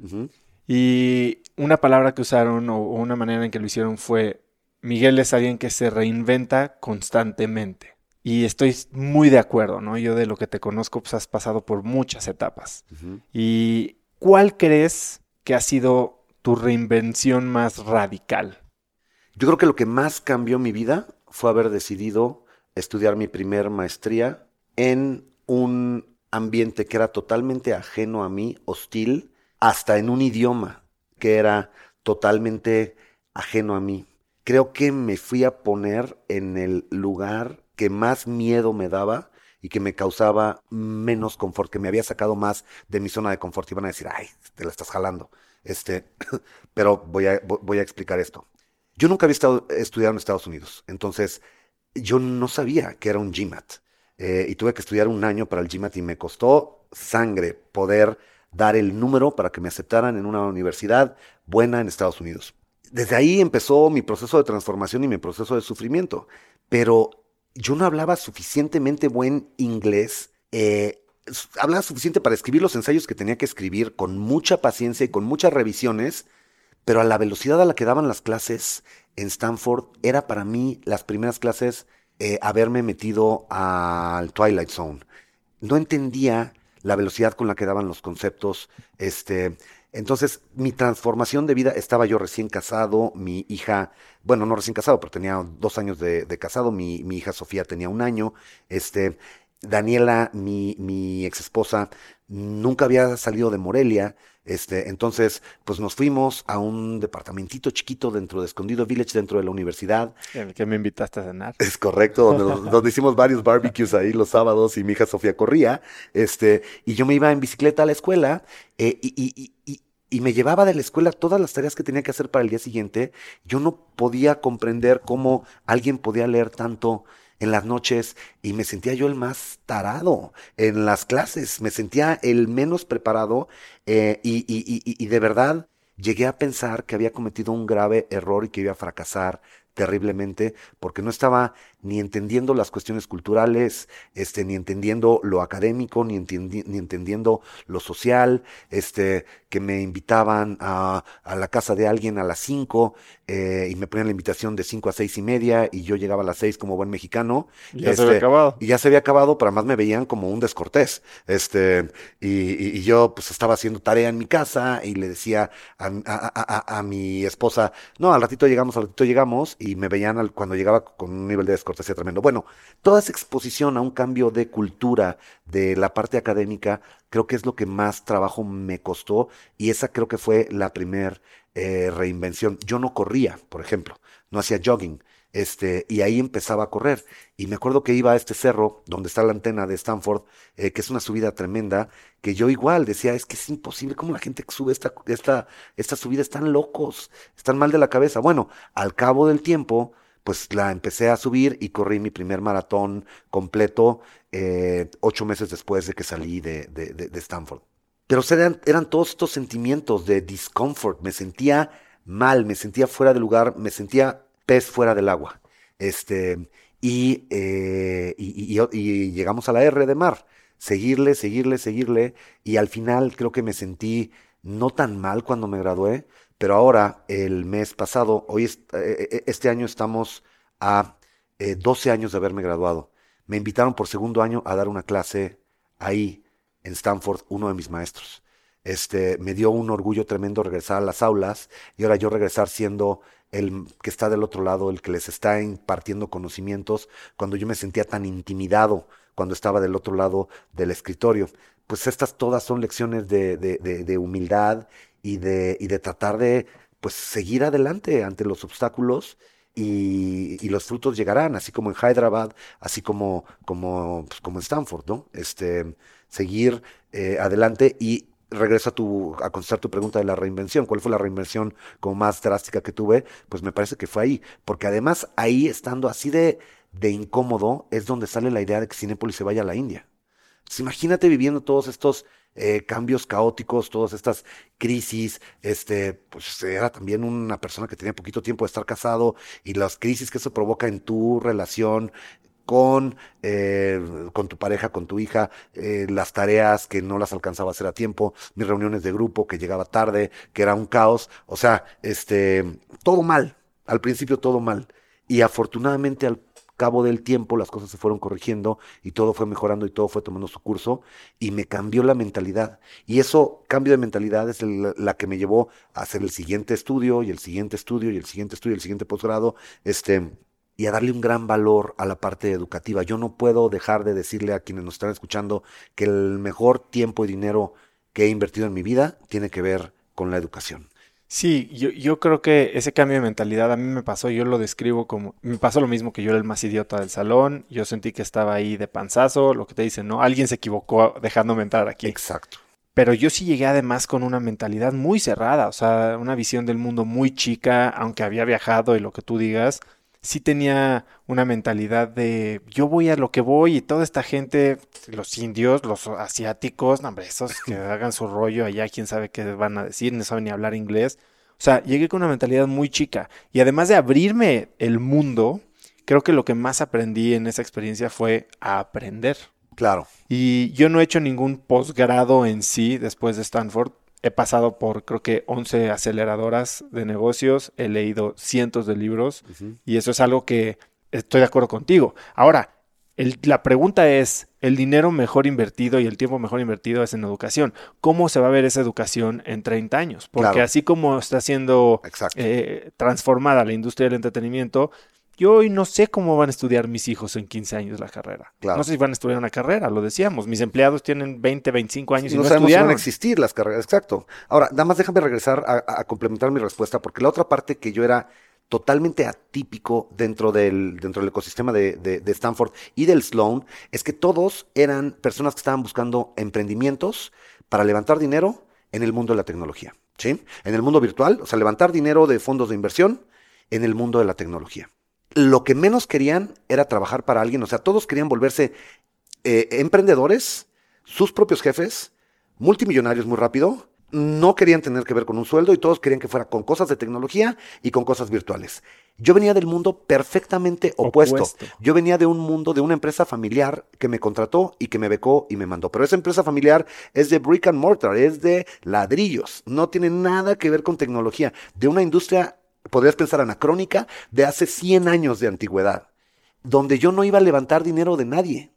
S1: Y una palabra que usaron o una manera en que lo hicieron fue, Miguel es alguien que se reinventa constantemente. Y estoy muy de acuerdo, ¿no? Yo de lo que te conozco, pues has pasado por muchas etapas. ¿Y cuál crees que ha sido tu reinvención más radical?
S2: Yo creo que lo que más cambió mi vida fue haber decidido estudiar mi primer maestría en un ambiente que era totalmente ajeno a mí, hostil, hasta en un idioma que era totalmente ajeno a mí. Creo que me fui a poner en el lugar que más miedo me daba y que me causaba menos confort, que me había sacado más de mi zona de confort. Y van a decir, ay, te la estás jalando. Este, pero voy a, voy a explicar esto. Yo nunca había estado, estudiado en Estados Unidos, entonces yo no sabía que era un GMAT. Eh, y tuve que estudiar un año para el GMAT y me costó sangre poder dar el número para que me aceptaran en una universidad buena en Estados Unidos. Desde ahí empezó mi proceso de transformación y mi proceso de sufrimiento. Pero yo no hablaba suficientemente buen inglés. Eh, hablaba suficiente para escribir los ensayos que tenía que escribir con mucha paciencia y con muchas revisiones, pero a la velocidad a la que daban las clases en Stanford era para mí las primeras clases eh, haberme metido al Twilight Zone. No entendía la velocidad con la que daban los conceptos. Este, entonces, mi transformación de vida, estaba yo recién casado, mi hija, bueno, no recién casado, pero tenía dos años de, casado, mi, mi, hija Sofía tenía un año, este, Daniela, mi, mi ex esposa, nunca había salido de Morelia. Este, entonces, pues nos fuimos a un departamentito chiquito dentro de Escondido Village, dentro de la universidad.
S1: En el que me invitaste a cenar.
S2: Es correcto, donde, donde, hicimos varios barbecues ahí los sábados y mi hija Sofía corría. Este, y yo me iba en bicicleta a la escuela eh, y, y, y, y me llevaba de la escuela todas las tareas que tenía que hacer para el día siguiente. Yo no podía comprender cómo alguien podía leer tanto en las noches y me sentía yo el más tarado en las clases, me sentía el menos preparado eh, y, y, y, y de verdad llegué a pensar que había cometido un grave error y que iba a fracasar terriblemente porque no estaba ni entendiendo las cuestiones culturales, este, ni entendiendo lo académico, ni, entendi ni entendiendo lo social, este, que me invitaban a, a la casa de alguien a las 5 eh, y me ponían la invitación de 5 a seis y media y yo llegaba a las 6 como buen mexicano.
S1: Y ya este, se había acabado.
S2: Y ya se había acabado, pero además me veían como un descortés. Este, y, y, y yo pues estaba haciendo tarea en mi casa y le decía a, a, a, a, mi esposa, no, al ratito llegamos, al ratito llegamos y me veían al, cuando llegaba con un nivel de descortés cortesía tremendo. Bueno, toda esa exposición a un cambio de cultura de la parte académica, creo que es lo que más trabajo me costó y esa creo que fue la primer eh, reinvención. Yo no corría, por ejemplo, no hacía jogging. Este, y ahí empezaba a correr. Y me acuerdo que iba a este cerro, donde está la antena de Stanford, eh, que es una subida tremenda, que yo igual decía, es que es imposible, ¿cómo la gente que sube esta, esta, esta subida están locos, están mal de la cabeza? Bueno, al cabo del tiempo, pues la empecé a subir y corrí mi primer maratón completo eh, ocho meses después de que salí de, de, de, Stanford. Pero eran, eran todos estos sentimientos de discomfort, me sentía mal, me sentía fuera de lugar, me sentía pez fuera del agua. Este, y, eh, y, y, y, llegamos a la R de mar, seguirle, seguirle, seguirle, y al final creo que me sentí no tan mal cuando me gradué, pero ahora, el mes pasado, hoy este año estamos a eh, 12 años de haberme graduado. Me invitaron por segundo año a dar una clase ahí en Stanford, uno de mis maestros. Este, me dio un orgullo tremendo regresar a las aulas y ahora yo regresar siendo el que está del otro lado, el que les está impartiendo conocimientos, cuando yo me sentía tan intimidado cuando estaba del otro lado del escritorio. Pues estas todas son lecciones de, de, de, de humildad y de, y de tratar de pues seguir adelante ante los obstáculos y, y, los frutos llegarán, así como en Hyderabad, así como, como, pues, como en Stanford, ¿no? Este, seguir eh, adelante y regreso a tu, a contestar tu pregunta de la reinvención. ¿Cuál fue la reinvención como más drástica que tuve? Pues me parece que fue ahí, porque además ahí estando así de, de incómodo es donde sale la idea de que Cinépolis se vaya a la India. Entonces, imagínate viviendo todos estos eh, cambios caóticos, todas estas crisis, este, pues era también una persona que tenía poquito tiempo de estar casado y las crisis que eso provoca en tu relación con, eh, con tu pareja, con tu hija, eh, las tareas que no las alcanzaba a hacer a tiempo, mis reuniones de grupo que llegaba tarde, que era un caos, o sea, este, todo mal, al principio todo mal. Y afortunadamente al cabo del tiempo las cosas se fueron corrigiendo y todo fue mejorando y todo fue tomando su curso y me cambió la mentalidad. Y eso, cambio de mentalidad, es el, la que me llevó a hacer el siguiente estudio y el siguiente estudio y el siguiente estudio y el siguiente posgrado, este, y a darle un gran valor a la parte educativa. Yo no puedo dejar de decirle a quienes nos están escuchando que el mejor tiempo y dinero que he invertido en mi vida tiene que ver con la educación.
S1: Sí, yo, yo creo que ese cambio de mentalidad a mí me pasó, yo lo describo como, me pasó lo mismo que yo era el más idiota del salón, yo sentí que estaba ahí de panzazo, lo que te dicen, ¿no? Alguien se equivocó dejándome entrar aquí.
S2: Exacto.
S1: Pero yo sí llegué además con una mentalidad muy cerrada, o sea, una visión del mundo muy chica, aunque había viajado y lo que tú digas, sí tenía una mentalidad de yo voy a lo que voy y toda esta gente, los indios, los asiáticos, no, hombre, esos que hagan su rollo allá, quién sabe qué van a decir, no saben ni hablar inglés. O sea, llegué con una mentalidad muy chica. Y además de abrirme el mundo, creo que lo que más aprendí en esa experiencia fue a aprender.
S2: Claro.
S1: Y yo no he hecho ningún posgrado en sí después de Stanford, he pasado por creo que 11 aceleradoras de negocios, he leído cientos de libros uh -huh. y eso es algo que estoy de acuerdo contigo. Ahora, el, la pregunta es, el dinero mejor invertido y el tiempo mejor invertido es en educación. ¿Cómo se va a ver esa educación en 30 años? Porque claro. así como está siendo eh, transformada la industria del entretenimiento, yo hoy no sé cómo van a estudiar mis hijos en 15 años la carrera.
S2: Claro.
S1: No sé si van a estudiar una carrera, lo decíamos. Mis empleados tienen 20, 25 años y
S2: no
S1: no,
S2: sabemos si van a existir las carreras, exacto. Ahora, nada más déjame regresar a complementar mi respuesta, porque la otra parte que yo era totalmente atípico dentro del, dentro del ecosistema de, de- de Stanford y del Sloan, es que todos eran personas que estaban buscando emprendimientos para levantar dinero en el mundo de la tecnología, ¿sí? En el mundo virtual, o sea, levantar dinero de fondos de inversión en el mundo de la tecnología. Lo que menos querían era trabajar para alguien, o sea, todos querían volverse eh, emprendedores, sus propios jefes, multimillonarios muy rápido, no querían tener que ver con un sueldo y todos querían que fuera con cosas de tecnología y con cosas virtuales. Yo venía del mundo perfectamente opuesto.
S1: Opuesto.
S2: Yo venía de un mundo, de una empresa familiar que me contrató y que me becó y me mandó. Pero esa empresa familiar es de brick and mortar, es de ladrillos, no tiene nada que ver con tecnología, de una industria, podrías pensar anacrónica, de hace 100 años de antigüedad, donde yo no iba a levantar dinero de nadie.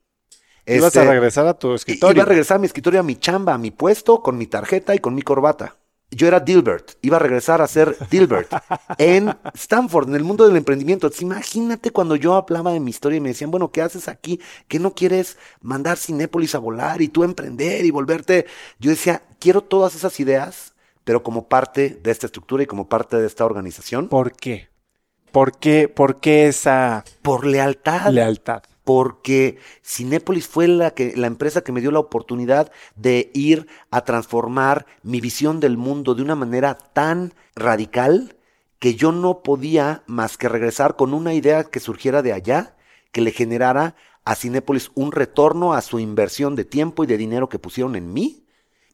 S1: Ibas
S2: Este,
S1: a regresar a tu
S2: Iba
S1: escritorio.
S2: a regresar a mi escritorio, a mi chamba, a mi puesto, con mi tarjeta y con mi corbata. Yo era Dilbert, iba a regresar a ser Dilbert en Stanford, en el mundo del emprendimiento. Entonces, imagínate cuando yo hablaba de mi historia y me decían, bueno, ¿qué haces aquí? ¿Qué no quieres mandar Cinépolis a volar y tú emprender y volverte? Yo decía, quiero todas esas ideas, pero como parte de esta estructura y como parte de esta organización,
S1: ¿Por qué? ¿Por qué, por qué esa
S2: por lealtad.
S1: lealtad?
S2: porque Cinépolis fue la, que, la empresa que me dio la oportunidad de ir a transformar mi visión del mundo de una manera tan radical que yo no podía más que regresar con una idea que surgiera de allá, que le generara a Cinépolis un retorno a su inversión de tiempo y de dinero que pusieron en mí.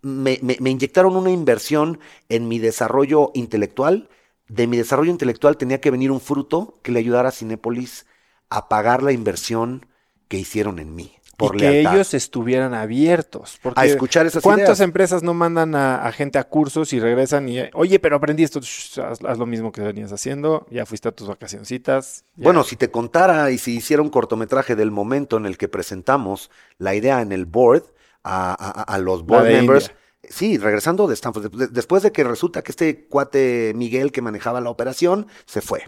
S2: Me, me- me inyectaron una inversión en mi desarrollo intelectual. De mi desarrollo intelectual tenía que venir un fruto que le ayudara a Cinépolis a pagar la inversión que hicieron en mí. Por
S1: y que
S2: lealtad.
S1: ellos estuvieran abiertos. Porque
S2: a escuchar esas
S1: ¿Cuántas
S2: ideas.
S1: empresas no mandan a, a gente a cursos y regresan y, oye, pero aprendí esto, Shh, haz, haz lo mismo que venías haciendo, ya fuiste a tus vacacioncitas. ya".
S2: Bueno, si te contara y si hiciera un cortometraje del momento en el que presentamos la idea en el board a, a- a los board members.
S1: India.
S2: Sí, regresando de Stanford. de- después de que resulta que este cuate Miguel que manejaba la operación se fue.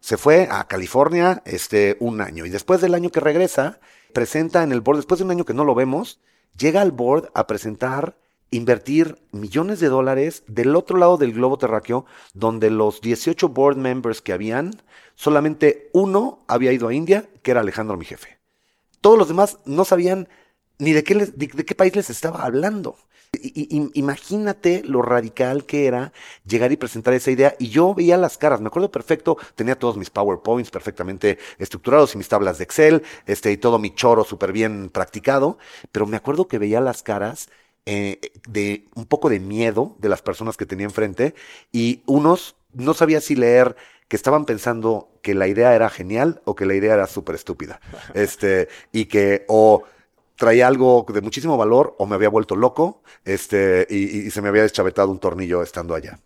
S2: Se fue a California este, un año. Y después del año que regresa, presenta en el board, después de un año que no lo vemos, llega al board a presentar, invertir millones de dólares del otro lado del globo terráqueo, donde los 18 board members que habían, solamente uno había ido a India, que era Alejandro, mi jefe. Todos los demás no sabían ni de qué, les- de, de qué país les estaba hablando. I- i- imagínate lo radical que era llegar y presentar esa idea. Y yo veía las caras, me acuerdo perfecto, tenía todos mis PowerPoints perfectamente estructurados y mis tablas de Excel, este, y todo mi choro súper bien practicado. Pero me acuerdo que veía las caras eh, de un poco de miedo de las personas que tenía enfrente. Y unos no sabía si leer que estaban pensando que la idea era genial o que la idea era súper estúpida. Este, y que o traía algo de muchísimo valor o me había vuelto loco este, y, se me había deschavetado un tornillo estando allá.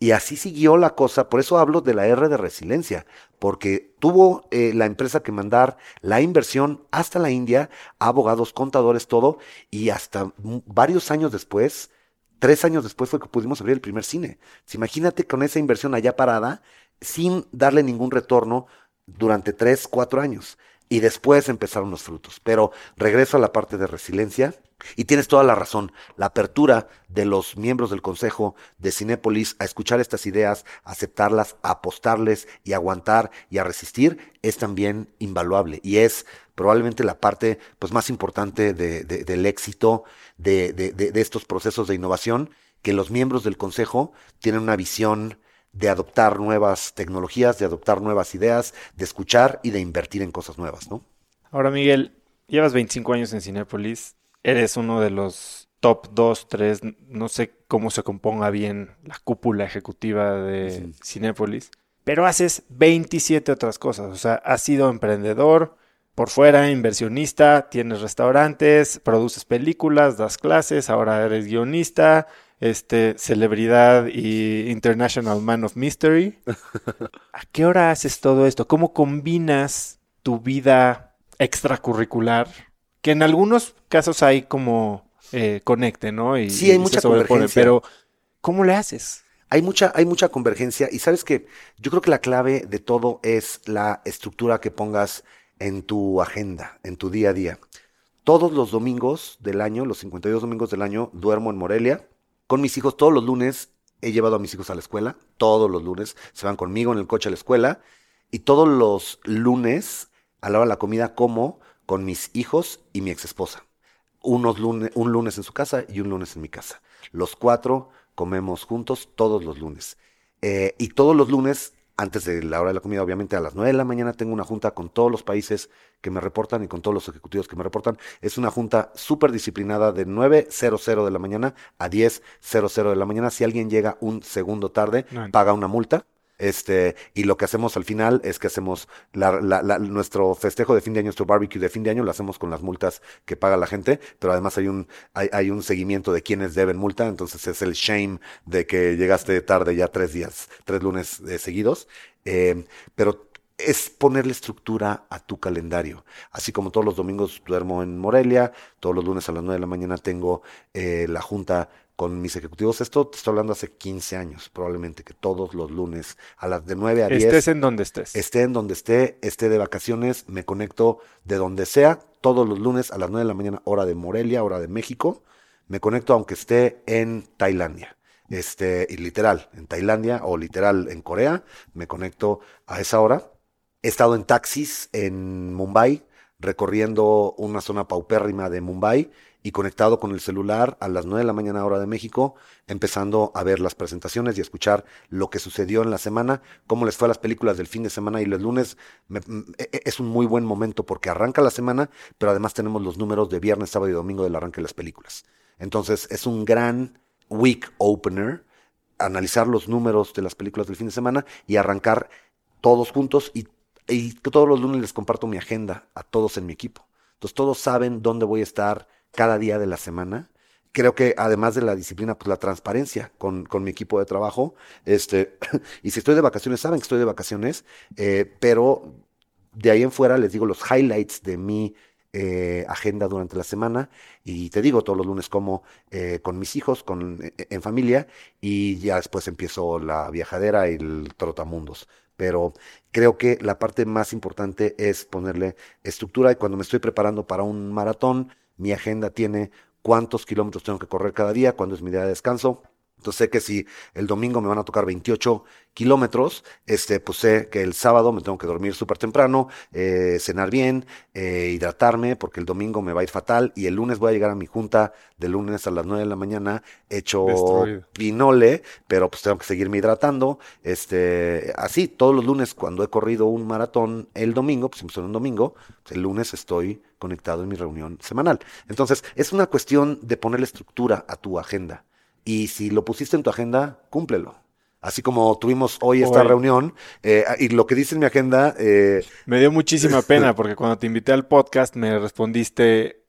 S2: Y así siguió la cosa, por eso hablo de la R de resiliencia, porque tuvo eh, la empresa que mandar la inversión hasta la India, abogados, contadores, todo, y hasta varios años después, tres años después fue que pudimos abrir el primer cine. Imagínate con esa inversión allá parada, sin darle ningún retorno durante tres, cuatro años. Y después empezaron los frutos. Pero regreso a la parte de resiliencia. Y tienes toda la razón. La apertura de los miembros del Consejo de Cinépolis a escuchar estas ideas, aceptarlas, a apostarles y aguantar y a resistir es también invaluable. Y es probablemente la parte pues, más importante de- de- del éxito de- de estos procesos de innovación, que los miembros del Consejo tienen una visión de adoptar nuevas tecnologías, de adoptar nuevas ideas, de escuchar y de invertir en cosas nuevas, ¿no?
S1: Ahora, Miguel, llevas 25 años en Cinépolis, eres uno de los top 2, 3, no sé cómo se componga bien la cúpula ejecutiva de
S2: Ujú.
S1: Cinépolis, pero haces 27 otras cosas, o sea, has sido emprendedor, por fuera, inversionista, tienes restaurantes, produces películas, das clases, ahora eres guionista, este, celebridad y International Man of Mystery. ¿A qué hora haces todo esto? ¿Cómo combinas tu vida extracurricular? Que en algunos casos hay como eh, conecte, ¿no? Y,
S2: Sí, hay
S1: y
S2: mucha convergencia.
S1: pero ¿cómo le haces?
S2: hay mucha, hay mucha convergencia y sabes que yo creo que la clave de todo es la estructura que pongas en tu agenda, en tu día a día. Todos los domingos del año, los 52 domingos del año, duermo en Morelia con mis hijos. Todos los lunes he llevado a mis hijos a la escuela. Todos los lunes se van conmigo en el coche a la escuela. Y todos los lunes, a la hora de la comida, como con mis hijos y mi ex esposa. Unos lunes, un lunes en su casa y un lunes en mi casa. Los cuatro comemos juntos todos los lunes. Eh, y todos los lunes antes de la hora de la comida, obviamente a las 9 de la mañana tengo una junta con todos los países que me reportan y con todos los ejecutivos que me reportan. Es una junta súper disciplinada de 9.00 de la mañana a 10.00 de la mañana. Si alguien llega un segundo tarde, paga una multa. Este, y lo que hacemos al final es que hacemos nuestro festejo de fin de año, nuestro barbecue de fin de año, lo hacemos con las multas que paga la gente, pero además hay un, hay, un seguimiento de quienes deben multa, entonces es el shame de que llegaste tarde ya tres días, tres lunes eh, seguidos. Eh, pero es ponerle estructura a tu calendario. Así como todos los domingos duermo en Morelia, todos los lunes a las 9 de la mañana tengo eh, la junta con mis ejecutivos. Esto te estoy hablando hace 15 años, probablemente, que todos los lunes a las de 9 a 10.
S1: Estés en donde estés.
S2: Esté en donde esté, esté de vacaciones, me conecto de donde sea, todos los lunes a las 9 de la mañana, hora de Morelia, hora de México. Me conecto aunque esté en Tailandia. Este, y literal, en Tailandia o literal en Corea, me conecto a esa hora. He estado en taxis en Mumbai, recorriendo una zona paupérrima de Mumbai y conectado con el celular a las 9 de la mañana hora de México, empezando a ver las presentaciones y a escuchar lo que sucedió en la semana, cómo les fue a las películas del fin de semana y los lunes e, e, es un muy buen momento porque arranca la semana, pero además tenemos los números de viernes, sábado y domingo del arranque de las películas. Entonces es un gran week opener analizar los números de las películas del fin de semana y arrancar todos juntos y, y todos los lunes les comparto mi agenda a todos en mi equipo. Entonces todos saben dónde voy a estar, cada día de la semana. Creo que además de la disciplina, pues la transparencia con, con mi equipo de trabajo. Este, y si estoy de vacaciones, saben que estoy de vacaciones, eh, pero de ahí en fuera les digo los highlights de mi eh, agenda durante la semana y te digo todos los lunes como eh, con mis hijos, con, en familia y ya después empiezo la viajadera y el trotamundos. Pero creo que la parte más importante es ponerle estructura y cuando me estoy preparando para un maratón, mi agenda tiene cuántos kilómetros tengo que correr cada día, cuándo es mi día de descanso. Entonces sé que si el domingo me van a tocar 28 kilómetros, este, pues sé que el sábado me tengo que dormir súper temprano, eh, cenar bien, eh, hidratarme, porque el domingo me va a ir fatal y el lunes voy a llegar a mi junta de lunes a las 9 de la mañana hecho pinole, pero pues tengo que seguirme hidratando. Este, así, todos los lunes cuando he corrido un maratón el domingo, pues si me un domingo, pues, el lunes estoy conectado en mi reunión semanal. Entonces, es una cuestión de ponerle estructura a tu agenda. Y si lo pusiste en tu agenda, cúmplelo. Así como tuvimos hoy esta reunión, eh, y lo que dice en mi agenda... Eh,
S1: me dio muchísima pena porque cuando te invité al podcast me respondiste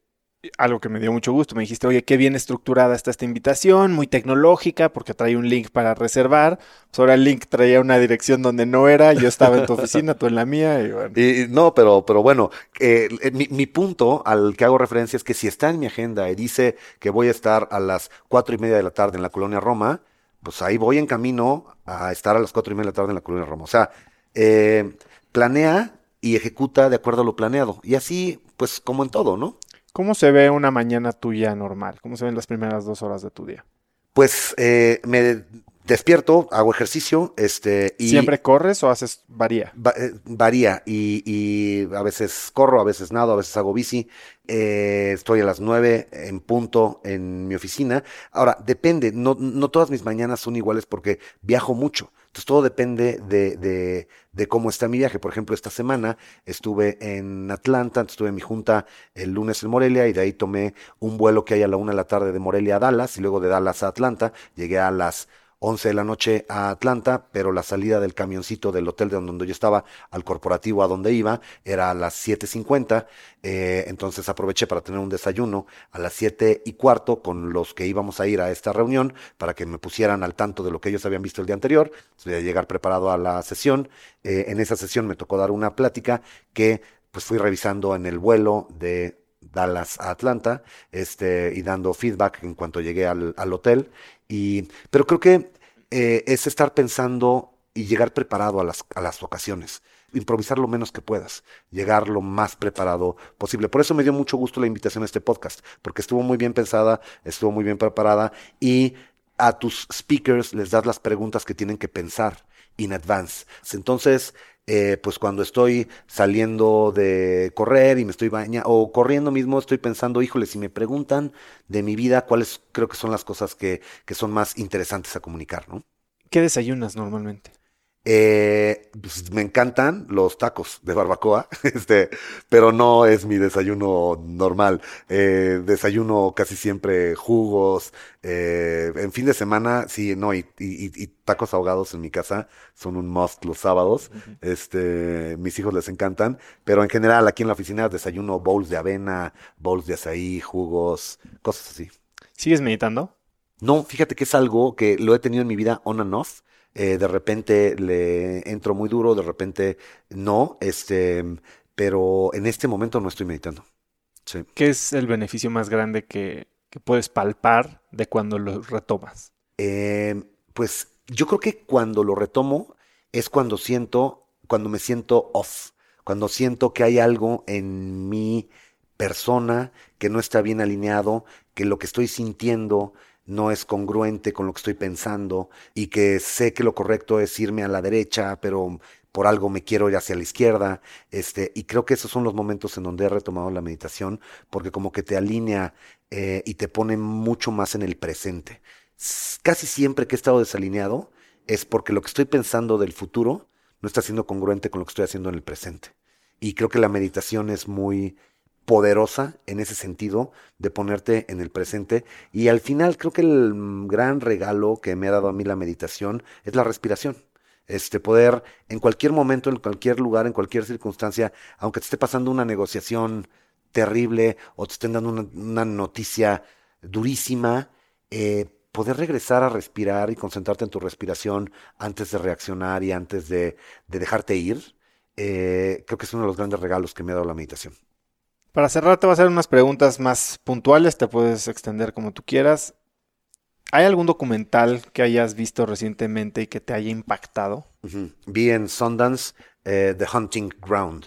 S1: algo que me dio mucho gusto. Me dijiste, oye, qué bien estructurada está esta invitación, muy tecnológica, porque trae un link para reservar. Pues ahora el link traía una dirección donde no era, yo estaba en tu oficina, tú en la mía. Y bueno.
S2: y, no, pero, pero bueno, eh, eh, mi, mi, punto al que hago referencia es que si está en mi agenda y dice que voy a estar a las cuatro y media de la tarde en la colonia Roma, pues ahí voy en camino a estar a las cuatro y media de la tarde en la colonia Roma. O sea, eh, planea y ejecuta de acuerdo a lo planeado. Y así, pues como en todo, ¿no?
S1: ¿Cómo se ve una mañana tuya normal? ¿Cómo se ven las primeras dos horas de tu día?
S2: Pues eh, me despierto, hago ejercicio, este
S1: y ¿Siempre corres o haces varía?
S2: Eh, varía y, y, a veces corro, a veces nado, a veces hago bici. Eh, estoy a las nueve en punto en mi oficina. Ahora, depende, no, no todas mis mañanas son iguales porque viajo mucho. Entonces todo depende de, de, de, cómo está mi viaje. Por ejemplo, esta semana estuve en Atlanta, estuve en mi junta el lunes en Morelia y de ahí tomé un vuelo que hay a la una de la tarde de Morelia a Dallas y luego de Dallas a Atlanta. Llegué a las 11 de la noche a Atlanta, pero la salida del camioncito del hotel de donde yo estaba al corporativo a donde iba era a las 7.50, eh, entonces aproveché para tener un desayuno a las 7 y cuarto con los que íbamos a ir a esta reunión para que me pusieran al tanto de lo que ellos habían visto el día anterior, voy llegar preparado a la sesión, eh, en esa sesión me tocó dar una plática que pues fui revisando en el vuelo de Dallas a Atlanta, este, y dando feedback en cuanto llegué al hotel. Y, pero creo que eh, es estar pensando y llegar preparado a las, a las ocasiones. Improvisar lo menos que puedas, llegar lo más preparado posible. Por eso me dio mucho gusto la invitación a este podcast, porque estuvo muy bien pensada, estuvo muy bien preparada y a tus speakers les das las preguntas que tienen que pensar in advance. Entonces, eh, pues cuando estoy saliendo de correr y me estoy bañando, o corriendo mismo, estoy pensando, híjole, si me preguntan de mi vida, cuáles creo que son las cosas que, que son más interesantes a comunicar, ¿no?
S1: ¿Qué desayunas normalmente?
S2: Eh, pues, me encantan los tacos de barbacoa, este, pero no es mi desayuno normal. Eh, desayuno casi siempre jugos. Eh, en fin de semana, sí, no, y, y, y, tacos ahogados en mi casa son un must los sábados. Este, mis hijos les encantan, pero en general aquí en la oficina desayuno bowls de avena, bowls de azaí, jugos, cosas así.
S1: ¿Sigues meditando?
S2: No, fíjate que es algo que lo he tenido en mi vida on and off eh, de repente le entro muy duro, de repente no, este, pero en este momento no estoy meditando. Sí.
S1: ¿Qué es el beneficio más grande que, que puedes palpar de cuando lo retomas?
S2: Eh, pues yo creo que cuando lo retomo es cuando siento, cuando me siento off, cuando siento que hay algo en mi persona que no está bien alineado, que lo que estoy sintiendo no es congruente con lo que estoy pensando y que sé que lo correcto es irme a la derecha, pero por algo me quiero ir hacia la izquierda, este, y creo que esos son los momentos en donde he retomado la meditación, porque como que te alinea eh, y te pone mucho más en el presente. Casi siempre que he estado desalineado es porque lo que estoy pensando del futuro no está siendo congruente con lo que estoy haciendo en el presente. Y creo que la meditación es muy poderosa en ese sentido de ponerte en el presente. Y al final creo que el gran regalo que me ha dado a mí la meditación es la respiración. Este poder en cualquier momento, en cualquier lugar, en cualquier circunstancia, aunque te esté pasando una negociación terrible o te estén dando una, noticia durísima, eh, poder regresar a respirar y concentrarte en tu respiración antes de reaccionar y antes de, dejarte ir, eh, creo que es uno de los grandes regalos que me ha dado la meditación.
S1: Para cerrar, te voy a hacer unas preguntas más puntuales, te puedes extender como tú quieras. ¿Hay algún documental que hayas visto recientemente y que te haya impactado?
S2: Vi en Sundance eh, The Hunting Ground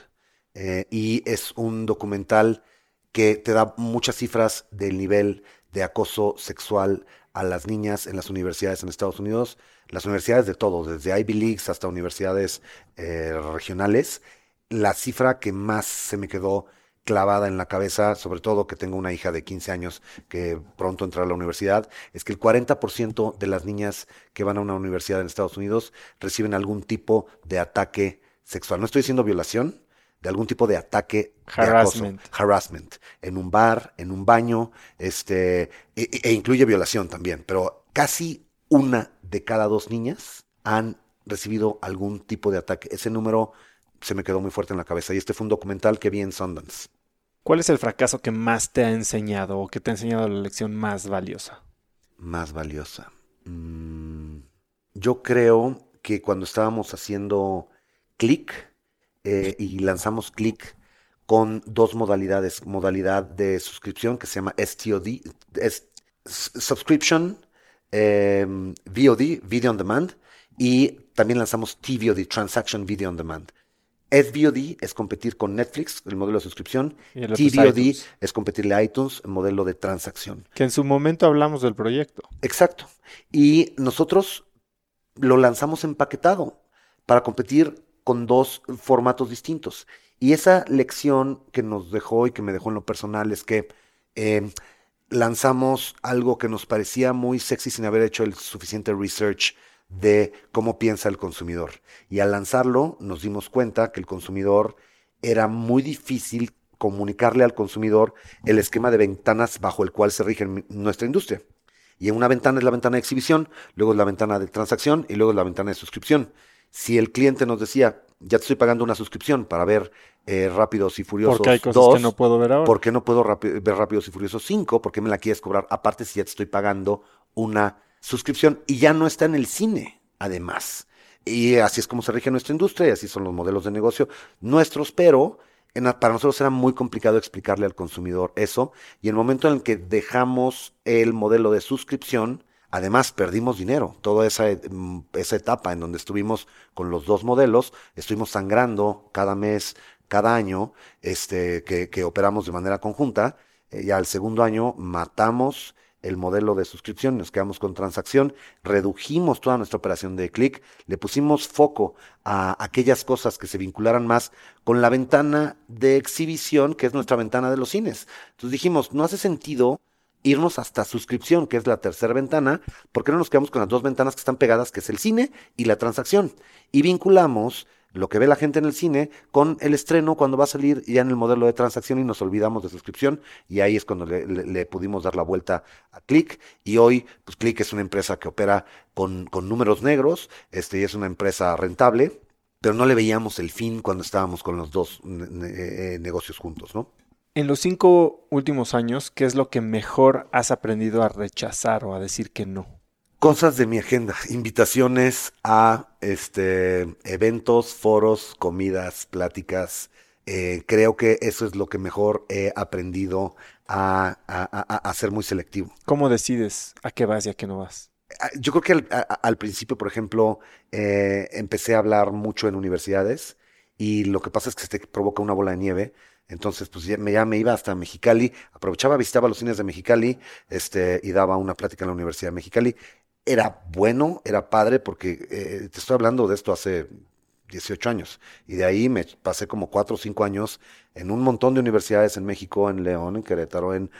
S2: eh, y es un documental que te da muchas cifras del nivel de acoso sexual a las niñas en las universidades en Estados Unidos, las universidades de todo, desde Ivy Leagues hasta universidades eh, regionales. La cifra que más se me quedó clavada en la cabeza, sobre todo que tengo una hija de 15 años que pronto entrará a la universidad, es que el 40% de las niñas que van a una universidad en Estados Unidos reciben algún tipo de ataque sexual. No estoy diciendo violación, de algún tipo de ataque
S1: harassment.
S2: De acoso, harassment en un bar, en un baño, este e, e incluye violación también, pero casi una de cada dos niñas han recibido algún tipo de ataque. Ese número se me quedó muy fuerte en la cabeza. Y este fue un documental que vi en Sundance.
S1: ¿Cuál es el fracaso que más te ha enseñado o que te ha enseñado la lección más valiosa?
S2: Más valiosa. Mm, yo creo que cuando estábamos haciendo click eh, y lanzamos click con dos modalidades, modalidad de suscripción que se llama STOD, es, Subscription em, VOD, Video on Demand, y también lanzamos TVOD, Transaction Video on Demand. SVOD es competir con Netflix, el modelo de suscripción. TVOD es competirle a iTunes, el modelo de transacción.
S1: Que en su momento hablamos del proyecto.
S2: Exacto. Y nosotros lo lanzamos empaquetado para competir con dos formatos distintos. Y esa lección que nos dejó y que me dejó en lo personal es que eh, lanzamos algo que nos parecía muy sexy sin haber hecho el suficiente research de cómo piensa el consumidor. Y al lanzarlo nos dimos cuenta que el consumidor era muy difícil comunicarle al consumidor el esquema de ventanas bajo el cual se rige nuestra industria. Y en una ventana es la ventana de exhibición, luego es la ventana de transacción y luego es la ventana de suscripción. Si el cliente nos decía, ya te estoy pagando una suscripción para ver eh, Rápidos y Furiosos
S1: Porque hay cosas que no puedo ver ahora.
S2: ¿Por qué no puedo ver Rápidos y Furiosos 5? ¿Por qué me la quieres cobrar? Aparte, si ya te estoy pagando una suscripción y ya no está en el cine, además. Y así es como se rige nuestra industria y así son los modelos de negocio nuestros, pero para nosotros era muy complicado explicarle al consumidor eso. Y el momento en el que dejamos el modelo de suscripción, Además, perdimos dinero. Toda esa, mm, esa etapa en donde estuvimos con los dos modelos, estuvimos sangrando cada mes, cada año, este, que, que operamos de manera conjunta. Eh, y al segundo año matamos el modelo de suscripción, nos quedamos con transacción, redujimos toda nuestra operación de clic, le pusimos foco a aquellas cosas que se vincularan más con la ventana de exhibición, que es nuestra ventana de los cines. Entonces dijimos, no hace sentido irnos hasta suscripción, que es la tercera ventana, ¿por qué no nos quedamos con las dos ventanas que están pegadas, que es el cine y la transacción? Y vinculamos lo que ve la gente en el cine con el estreno cuando va a salir ya en el modelo de transacción y nos olvidamos de suscripción y ahí es cuando le, pudimos dar la vuelta a Click y hoy pues Click es una empresa que opera con, con números negros este, y es una empresa rentable pero no le veíamos el fin cuando estábamos con los dos eh, negocios juntos, ¿no?
S1: En los cinco últimos años, ¿qué es lo que mejor has aprendido a rechazar o a decir que no?
S2: Cosas de mi agenda, invitaciones a este, eventos, foros, comidas, pláticas. Eh, creo que eso es lo que mejor he aprendido a, a, ser muy selectivo.
S1: ¿Cómo decides a qué vas y a qué no vas?
S2: Ah, yo creo que al, principio, por ejemplo, eh, empecé a hablar mucho en universidades y lo que pasa es que se te provoca una bola de nieve. Entonces, pues ya me, ya me iba hasta Mexicali, aprovechaba, visitaba los cines de Mexicali este, y daba una plática en la Universidad de Mexicali era bueno, era padre, porque eh, te estoy hablando de esto hace 18 años. Y de ahí me pasé como 4 o 5 años en un montón de universidades en México, en León, en Querétaro, en,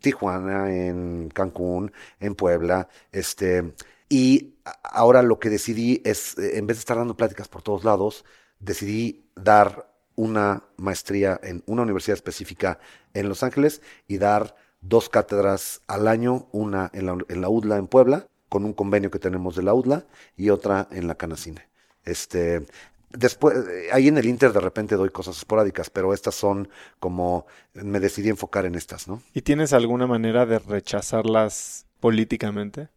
S2: Tijuana, en Cancún, en Puebla. Este, y ahora lo que decidí es, eh, en vez de estar dando pláticas por todos lados, decidí dar una maestría en una universidad específica en Los Ángeles y dar dos cátedras al año, una en la, en la UDLA en Puebla con un convenio que tenemos de la UDLA y otra en la Canacine. Este, después, ahí en el Inter de repente doy cosas esporádicas, pero estas son como, me decidí enfocar en estas, ¿no?
S1: ¿Y tienes alguna manera de rechazarlas políticamente?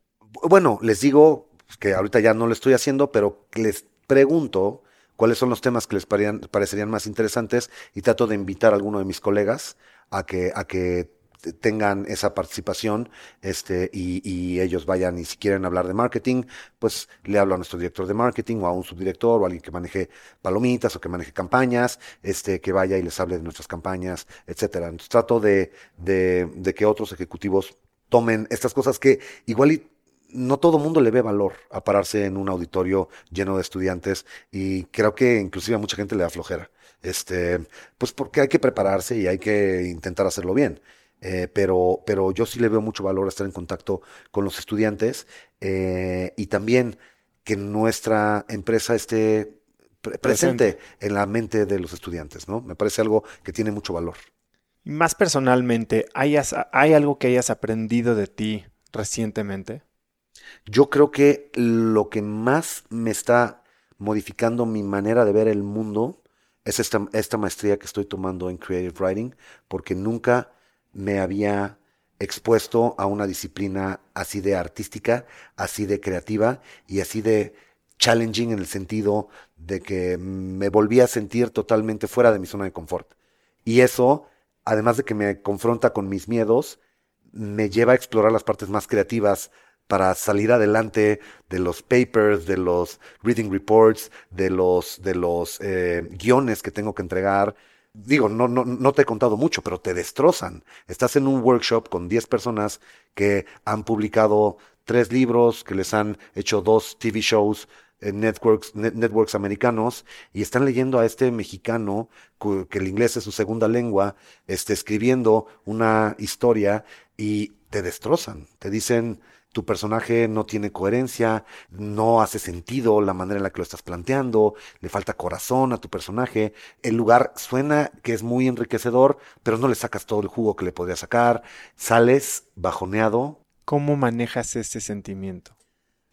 S2: Bueno, les digo que ahorita ya no lo estoy haciendo, pero les pregunto cuáles son los temas que les parecerían más interesantes y trato de invitar a alguno de mis colegas a que, a que tengan esa participación este, y, ellos vayan y si quieren hablar de marketing, pues le hablo a nuestro director de marketing o a un subdirector o a alguien que maneje palomitas o que maneje campañas, este, que vaya y les hable de nuestras campañas, etcétera. Entonces trato de, de, de que otros ejecutivos tomen estas cosas que igual y no todo mundo le ve valor a pararse en un auditorio lleno de estudiantes y creo que inclusive a mucha gente le da flojera. Este, pues porque hay que prepararse y hay que intentar hacerlo bien. Eh, pero, pero yo sí le veo mucho valor a estar en contacto con los estudiantes eh, y también que nuestra empresa esté presente, en la mente de los estudiantes, ¿no? Me parece algo que tiene mucho valor.
S1: Más personalmente, ¿hay algo que hayas aprendido de ti recientemente?
S2: Yo creo que lo que más me está modificando mi manera de ver el mundo es esta, esta maestría que estoy tomando en Creative Writing, porque nunca me había expuesto a una disciplina así de artística, así de creativa y así de challenging en el sentido de que me volví a sentir totalmente fuera de mi zona de confort. Y eso, además de que me confronta con mis miedos, me lleva a explorar las partes más creativas para salir adelante de los papers, de los reading reports, de los, de los eh, guiones que tengo que entregar, digo, no, no, no te he contado mucho, pero te destrozan. Estás en un workshop con 10 personas que han publicado tres libros, que les han hecho dos TV shows en networks, networks americanos y están leyendo a este mexicano, que el inglés es su segunda lengua, este, escribiendo una historia y te destrozan. Te dicen, tu personaje no tiene coherencia, no hace sentido la manera en la que lo estás planteando, le falta corazón a tu personaje, el lugar suena que es muy enriquecedor, pero no le sacas todo el jugo que le podría sacar, sales bajoneado.
S1: ¿Cómo manejas ese sentimiento?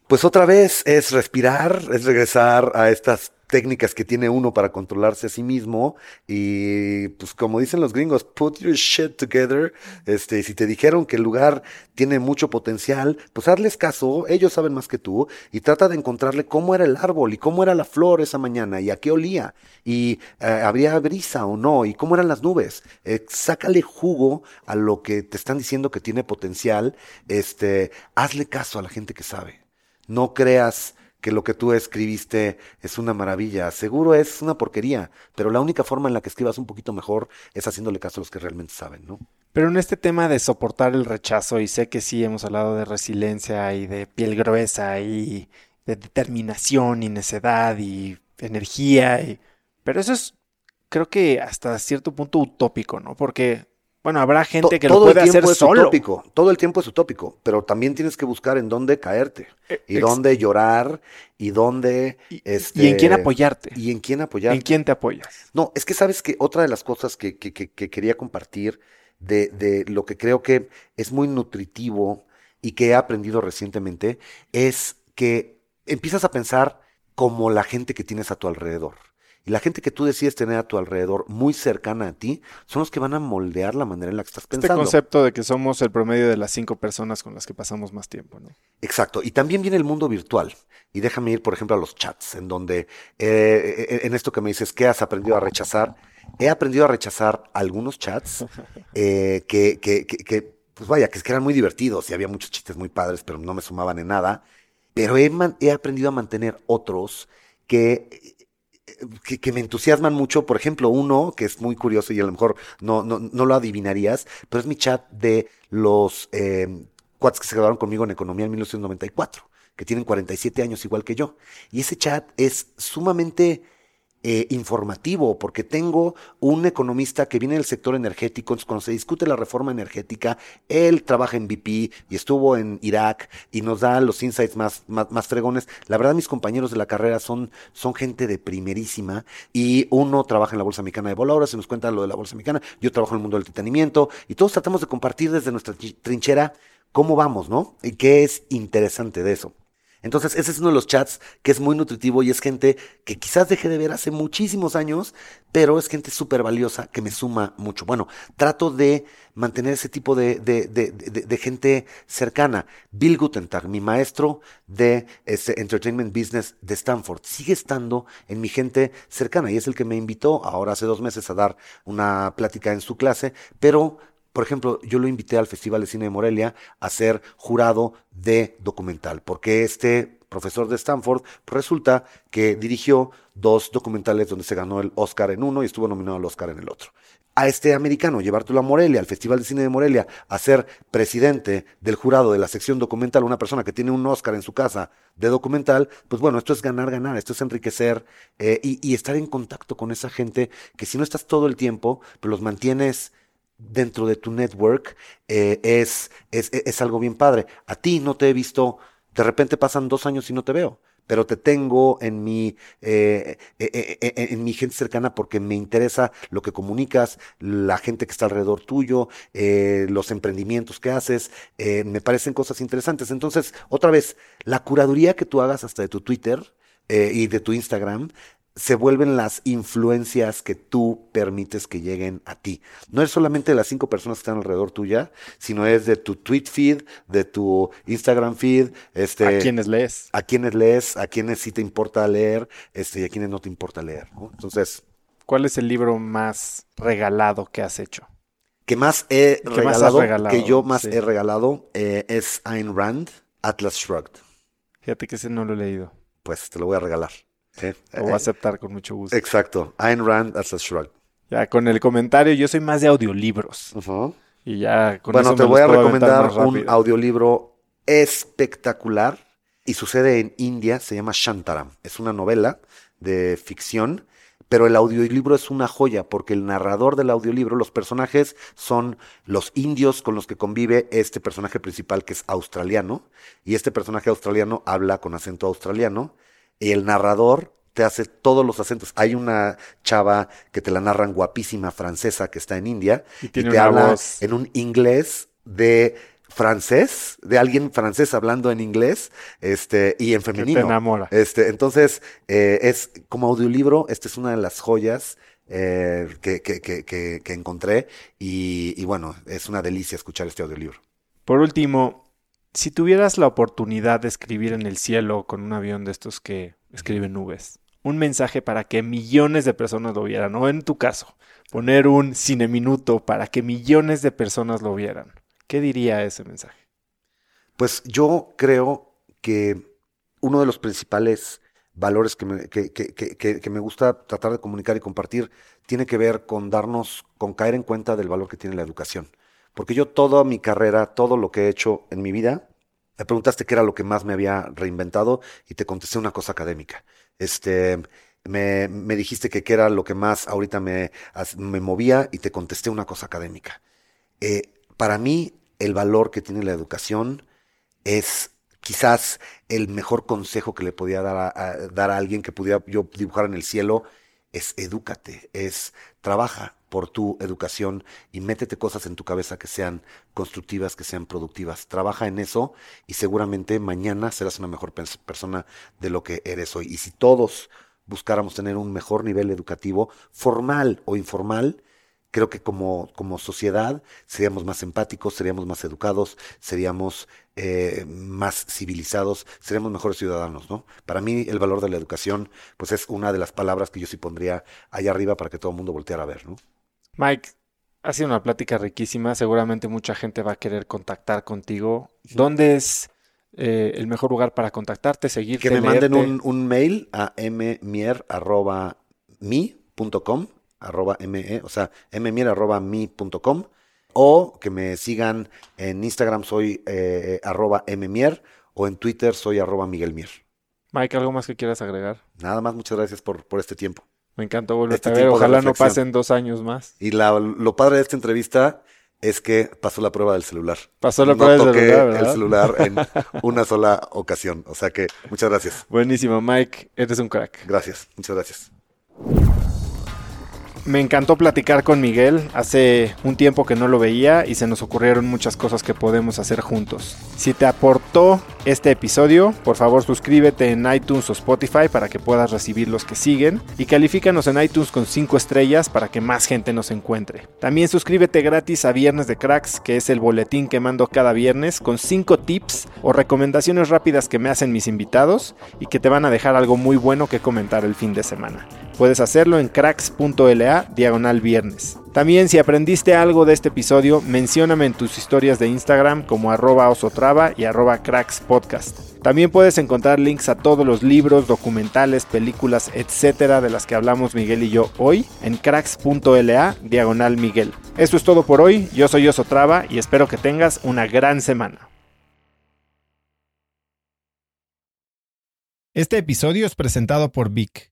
S2: Pues otra vez es respirar, es regresar a estas técnicas que tiene uno para controlarse a sí mismo y pues como dicen los gringos, put your shit together. Este, si te dijeron que el lugar tiene mucho potencial, pues hazles caso, ellos saben más que tú y trata de encontrarle cómo era el árbol y cómo era la flor esa mañana y a qué olía y eh, habría brisa o no y cómo eran las nubes. Eh, sácale jugo a lo que te están diciendo que tiene potencial, este, hazle caso a la gente que sabe. No creas que lo que tú escribiste es una maravilla. Seguro es una porquería, pero la única forma en la que escribas un poquito mejor es haciéndole caso a los que realmente saben, ¿no?
S1: Pero en este tema de soportar el rechazo, y sé que sí hemos hablado de resiliencia y de piel gruesa y de determinación y necedad y energía, y... pero eso es creo que hasta cierto punto utópico, ¿no? Porque bueno, habrá gente que lo puede hacer solo.
S2: Utópico, todo el tiempo es utópico, pero también tienes que buscar en dónde caerte eh, y dónde llorar y dónde
S1: y, este, y en quién apoyarte.
S2: Y en quién apoyarte.
S1: ¿En quién te apoyas?
S2: No, es que sabes que otra de las cosas que, que, que, que quería compartir de, de, lo que creo que es muy nutritivo y que he aprendido recientemente es que empiezas a pensar como la gente que tienes a tu alrededor. Y la gente que tú decides tener a tu alrededor muy cercana a ti son los que van a moldear la manera en la que estás este pensando.
S1: Este concepto de que somos el promedio de las cinco personas con las que pasamos más tiempo, ¿no?
S2: Exacto. Y también viene el mundo virtual. Y déjame ir, por ejemplo, a los chats, en donde, eh, eh, en esto que me dices, ¿qué has aprendido a rechazar? He aprendido a rechazar algunos chats eh, que, que, que, pues vaya, que eran muy divertidos y había muchos chistes muy padres, pero no me sumaban en nada. Pero he, he aprendido a mantener otros que que, me entusiasman mucho. Por ejemplo, uno que es muy curioso y a lo mejor no, no, no lo adivinarías, pero es mi chat de los eh, cuates que se graduaron conmigo en economía en 1994, que tienen 47 años igual que yo. Y ese chat es sumamente eh, informativo, porque tengo un economista que viene del sector energético, cuando se discute la reforma energética, él trabaja en BP y estuvo en Irak y nos da los insights más, más, fregones. La verdad, mis compañeros de la carrera son, son gente de primerísima y uno trabaja en la Bolsa Mexicana de Bolsa, se nos cuenta lo de la Bolsa Mexicana, yo trabajo en el mundo del entretenimiento y todos tratamos de compartir desde nuestra trinchera cómo vamos, ¿no? Y qué es interesante de eso. Entonces, ese es uno de los chats que es muy nutritivo y es gente que quizás deje de ver hace muchísimos años, pero es gente súper valiosa que me suma mucho. Bueno, trato de mantener ese tipo de, de, de, de, gente cercana. Bill Gutentag, mi maestro de este Entertainment Business de Stanford, sigue estando en mi gente cercana y es el que me invitó ahora hace dos meses a dar una plática en su clase, pero por ejemplo, yo lo invité al Festival de Cine de Morelia a ser jurado de documental, porque este profesor de Stanford resulta que dirigió dos documentales donde se ganó el Oscar en uno y estuvo nominado al Oscar en el otro. A este americano, llevártelo a Morelia, al Festival de Cine de Morelia, a ser presidente del jurado de la sección documental, una persona que tiene un Oscar en su casa de documental, pues bueno, esto es ganar, ganar, esto es enriquecer eh, y, y, estar en contacto con esa gente que si no estás todo el tiempo, pues los mantienes dentro de tu network eh, es, es, es, algo bien padre. A ti no te he visto, de repente pasan dos años y no te veo, pero te tengo en mi, eh, eh, en mi gente cercana porque me interesa lo que comunicas, la gente que está alrededor tuyo, los emprendimientos que haces, me parecen cosas interesantes. Entonces, otra vez, la curaduría que tú hagas hasta de tu Twitter, y de tu Instagram se vuelven las influencias que tú permites que lleguen a ti. No es solamente de las cinco personas que están alrededor tuya, sino es de tu tweet feed, de tu Instagram feed, este,
S1: a quienes lees,
S2: a quienes lees, a quienes sí te importa leer, este, y a quienes no te importa leer. Entonces,
S1: ¿cuál es el libro más regalado que has hecho?
S2: Que más he regalado, que yo más he regalado, eh, es Ayn Rand, Atlas Shrugged.
S1: Fíjate que ese no lo he leído.
S2: Pues te lo voy a regalar.
S1: Lo voy a aceptar con mucho gusto.
S2: Exacto. Ayn Rand as a shrug.
S1: Ya, con el comentario, yo soy más de audiolibros. Y ya
S2: con Bueno, te voy a recomendar un audiolibro espectacular y sucede en India, se llama Shantaram. Es una novela de ficción, pero el audiolibro es una joya porque el narrador del audiolibro, los personajes son los indios con los que convive este personaje principal que es australiano y este personaje australiano habla con acento australiano el narrador te hace todos los acentos. Hay una chava que te la narran guapísima francesa que está en India y, te habla en un inglés de francés, de alguien francés hablando en inglés, este, y en femenino.
S1: te enamora.
S2: Este, entonces, eh, es como audiolibro, esta es una de las joyas eh, que, que, que, que, encontré, y, y bueno, es una delicia escuchar este audiolibro.
S1: Por último, si tuvieras la oportunidad de escribir en el cielo con un avión de estos que escriben nubes, un mensaje para que millones de personas lo vieran, o en tu caso, poner un cine minuto para que millones de personas lo vieran, ¿Qué diría ese mensaje?
S2: Pues yo creo que uno de los principales valores que me, que, me, gusta tratar de comunicar y compartir tiene que ver con darnos, con caer en cuenta del valor que tiene la educación. Porque yo toda mi carrera, todo lo que he hecho en mi vida, me preguntaste qué era lo que más me había reinventado y te contesté una cosa académica. Este, me, dijiste que qué era lo que más ahorita me, me movía y te contesté una cosa académica. Eh, para mí, el valor que tiene la educación es quizás el mejor consejo que le podía dar a, dar a alguien que pudiera yo dibujar en el cielo, es edúcate, es trabaja por tu educación y métete cosas en tu cabeza que sean constructivas, que sean productivas. Trabaja en eso y seguramente mañana serás una mejor persona de lo que eres hoy. Y si todos buscáramos tener un mejor nivel educativo, formal o informal, creo que como, como sociedad seríamos más empáticos, seríamos más educados, seríamos eh, más civilizados, seríamos mejores ciudadanos, ¿no? Para mí el valor de la educación, pues es una de las palabras que yo sí pondría allá arriba para que todo el mundo volteara a ver, ¿no?
S1: Mike, ha sido una plática riquísima, seguramente mucha gente va a querer contactar contigo. ¿Dónde es eh, el mejor lugar para contactarte, seguirte?
S2: Que me manden un, un, mail a mmier.mi.com arroba me, o sea, mmier arroba mi.com o que me sigan en Instagram soy eh, arroba mmier o en Twitter soy arroba miguelmier.
S1: Mike, ¿algo más que quieras agregar?
S2: Nada más, muchas gracias por, por este tiempo.
S1: Me encantó volverte este a ver, ojalá no pasen dos años más.
S2: Y la, lo padre de esta entrevista es que pasó la prueba del celular.
S1: Pasó la prueba del celular.
S2: el celular en una sola ocasión. O sea que muchas gracias.
S1: Buenísimo, Mike. Eres un crack.
S2: Gracias, muchas gracias.
S1: Me encantó platicar con Miguel, hace un tiempo que no lo veía y se nos ocurrieron muchas cosas que podemos hacer juntos. Si te aportó este episodio, por favor suscríbete en iTunes o Spotify para que puedas recibir los que siguen y califícanos en iTunes con 5 estrellas para que más gente nos encuentre. También suscríbete gratis a Viernes de Cracks, que es el boletín que mando cada viernes con 5 tips o recomendaciones rápidas que me hacen mis invitados y que te van a dejar algo muy bueno que comentar el fin de semana. Puedes hacerlo en cracks.la diagonal viernes. También si aprendiste algo de este episodio, mencióname en tus historias de Instagram como arroba osotrava y arroba crackspodcast. También puedes encontrar links a todos los libros, documentales, películas, etcétera de las que hablamos Miguel y yo hoy en cracks.la diagonal Miguel. Esto es todo por hoy, yo soy Osotrava y espero que tengas una gran semana.
S3: Este episodio es presentado por Vic.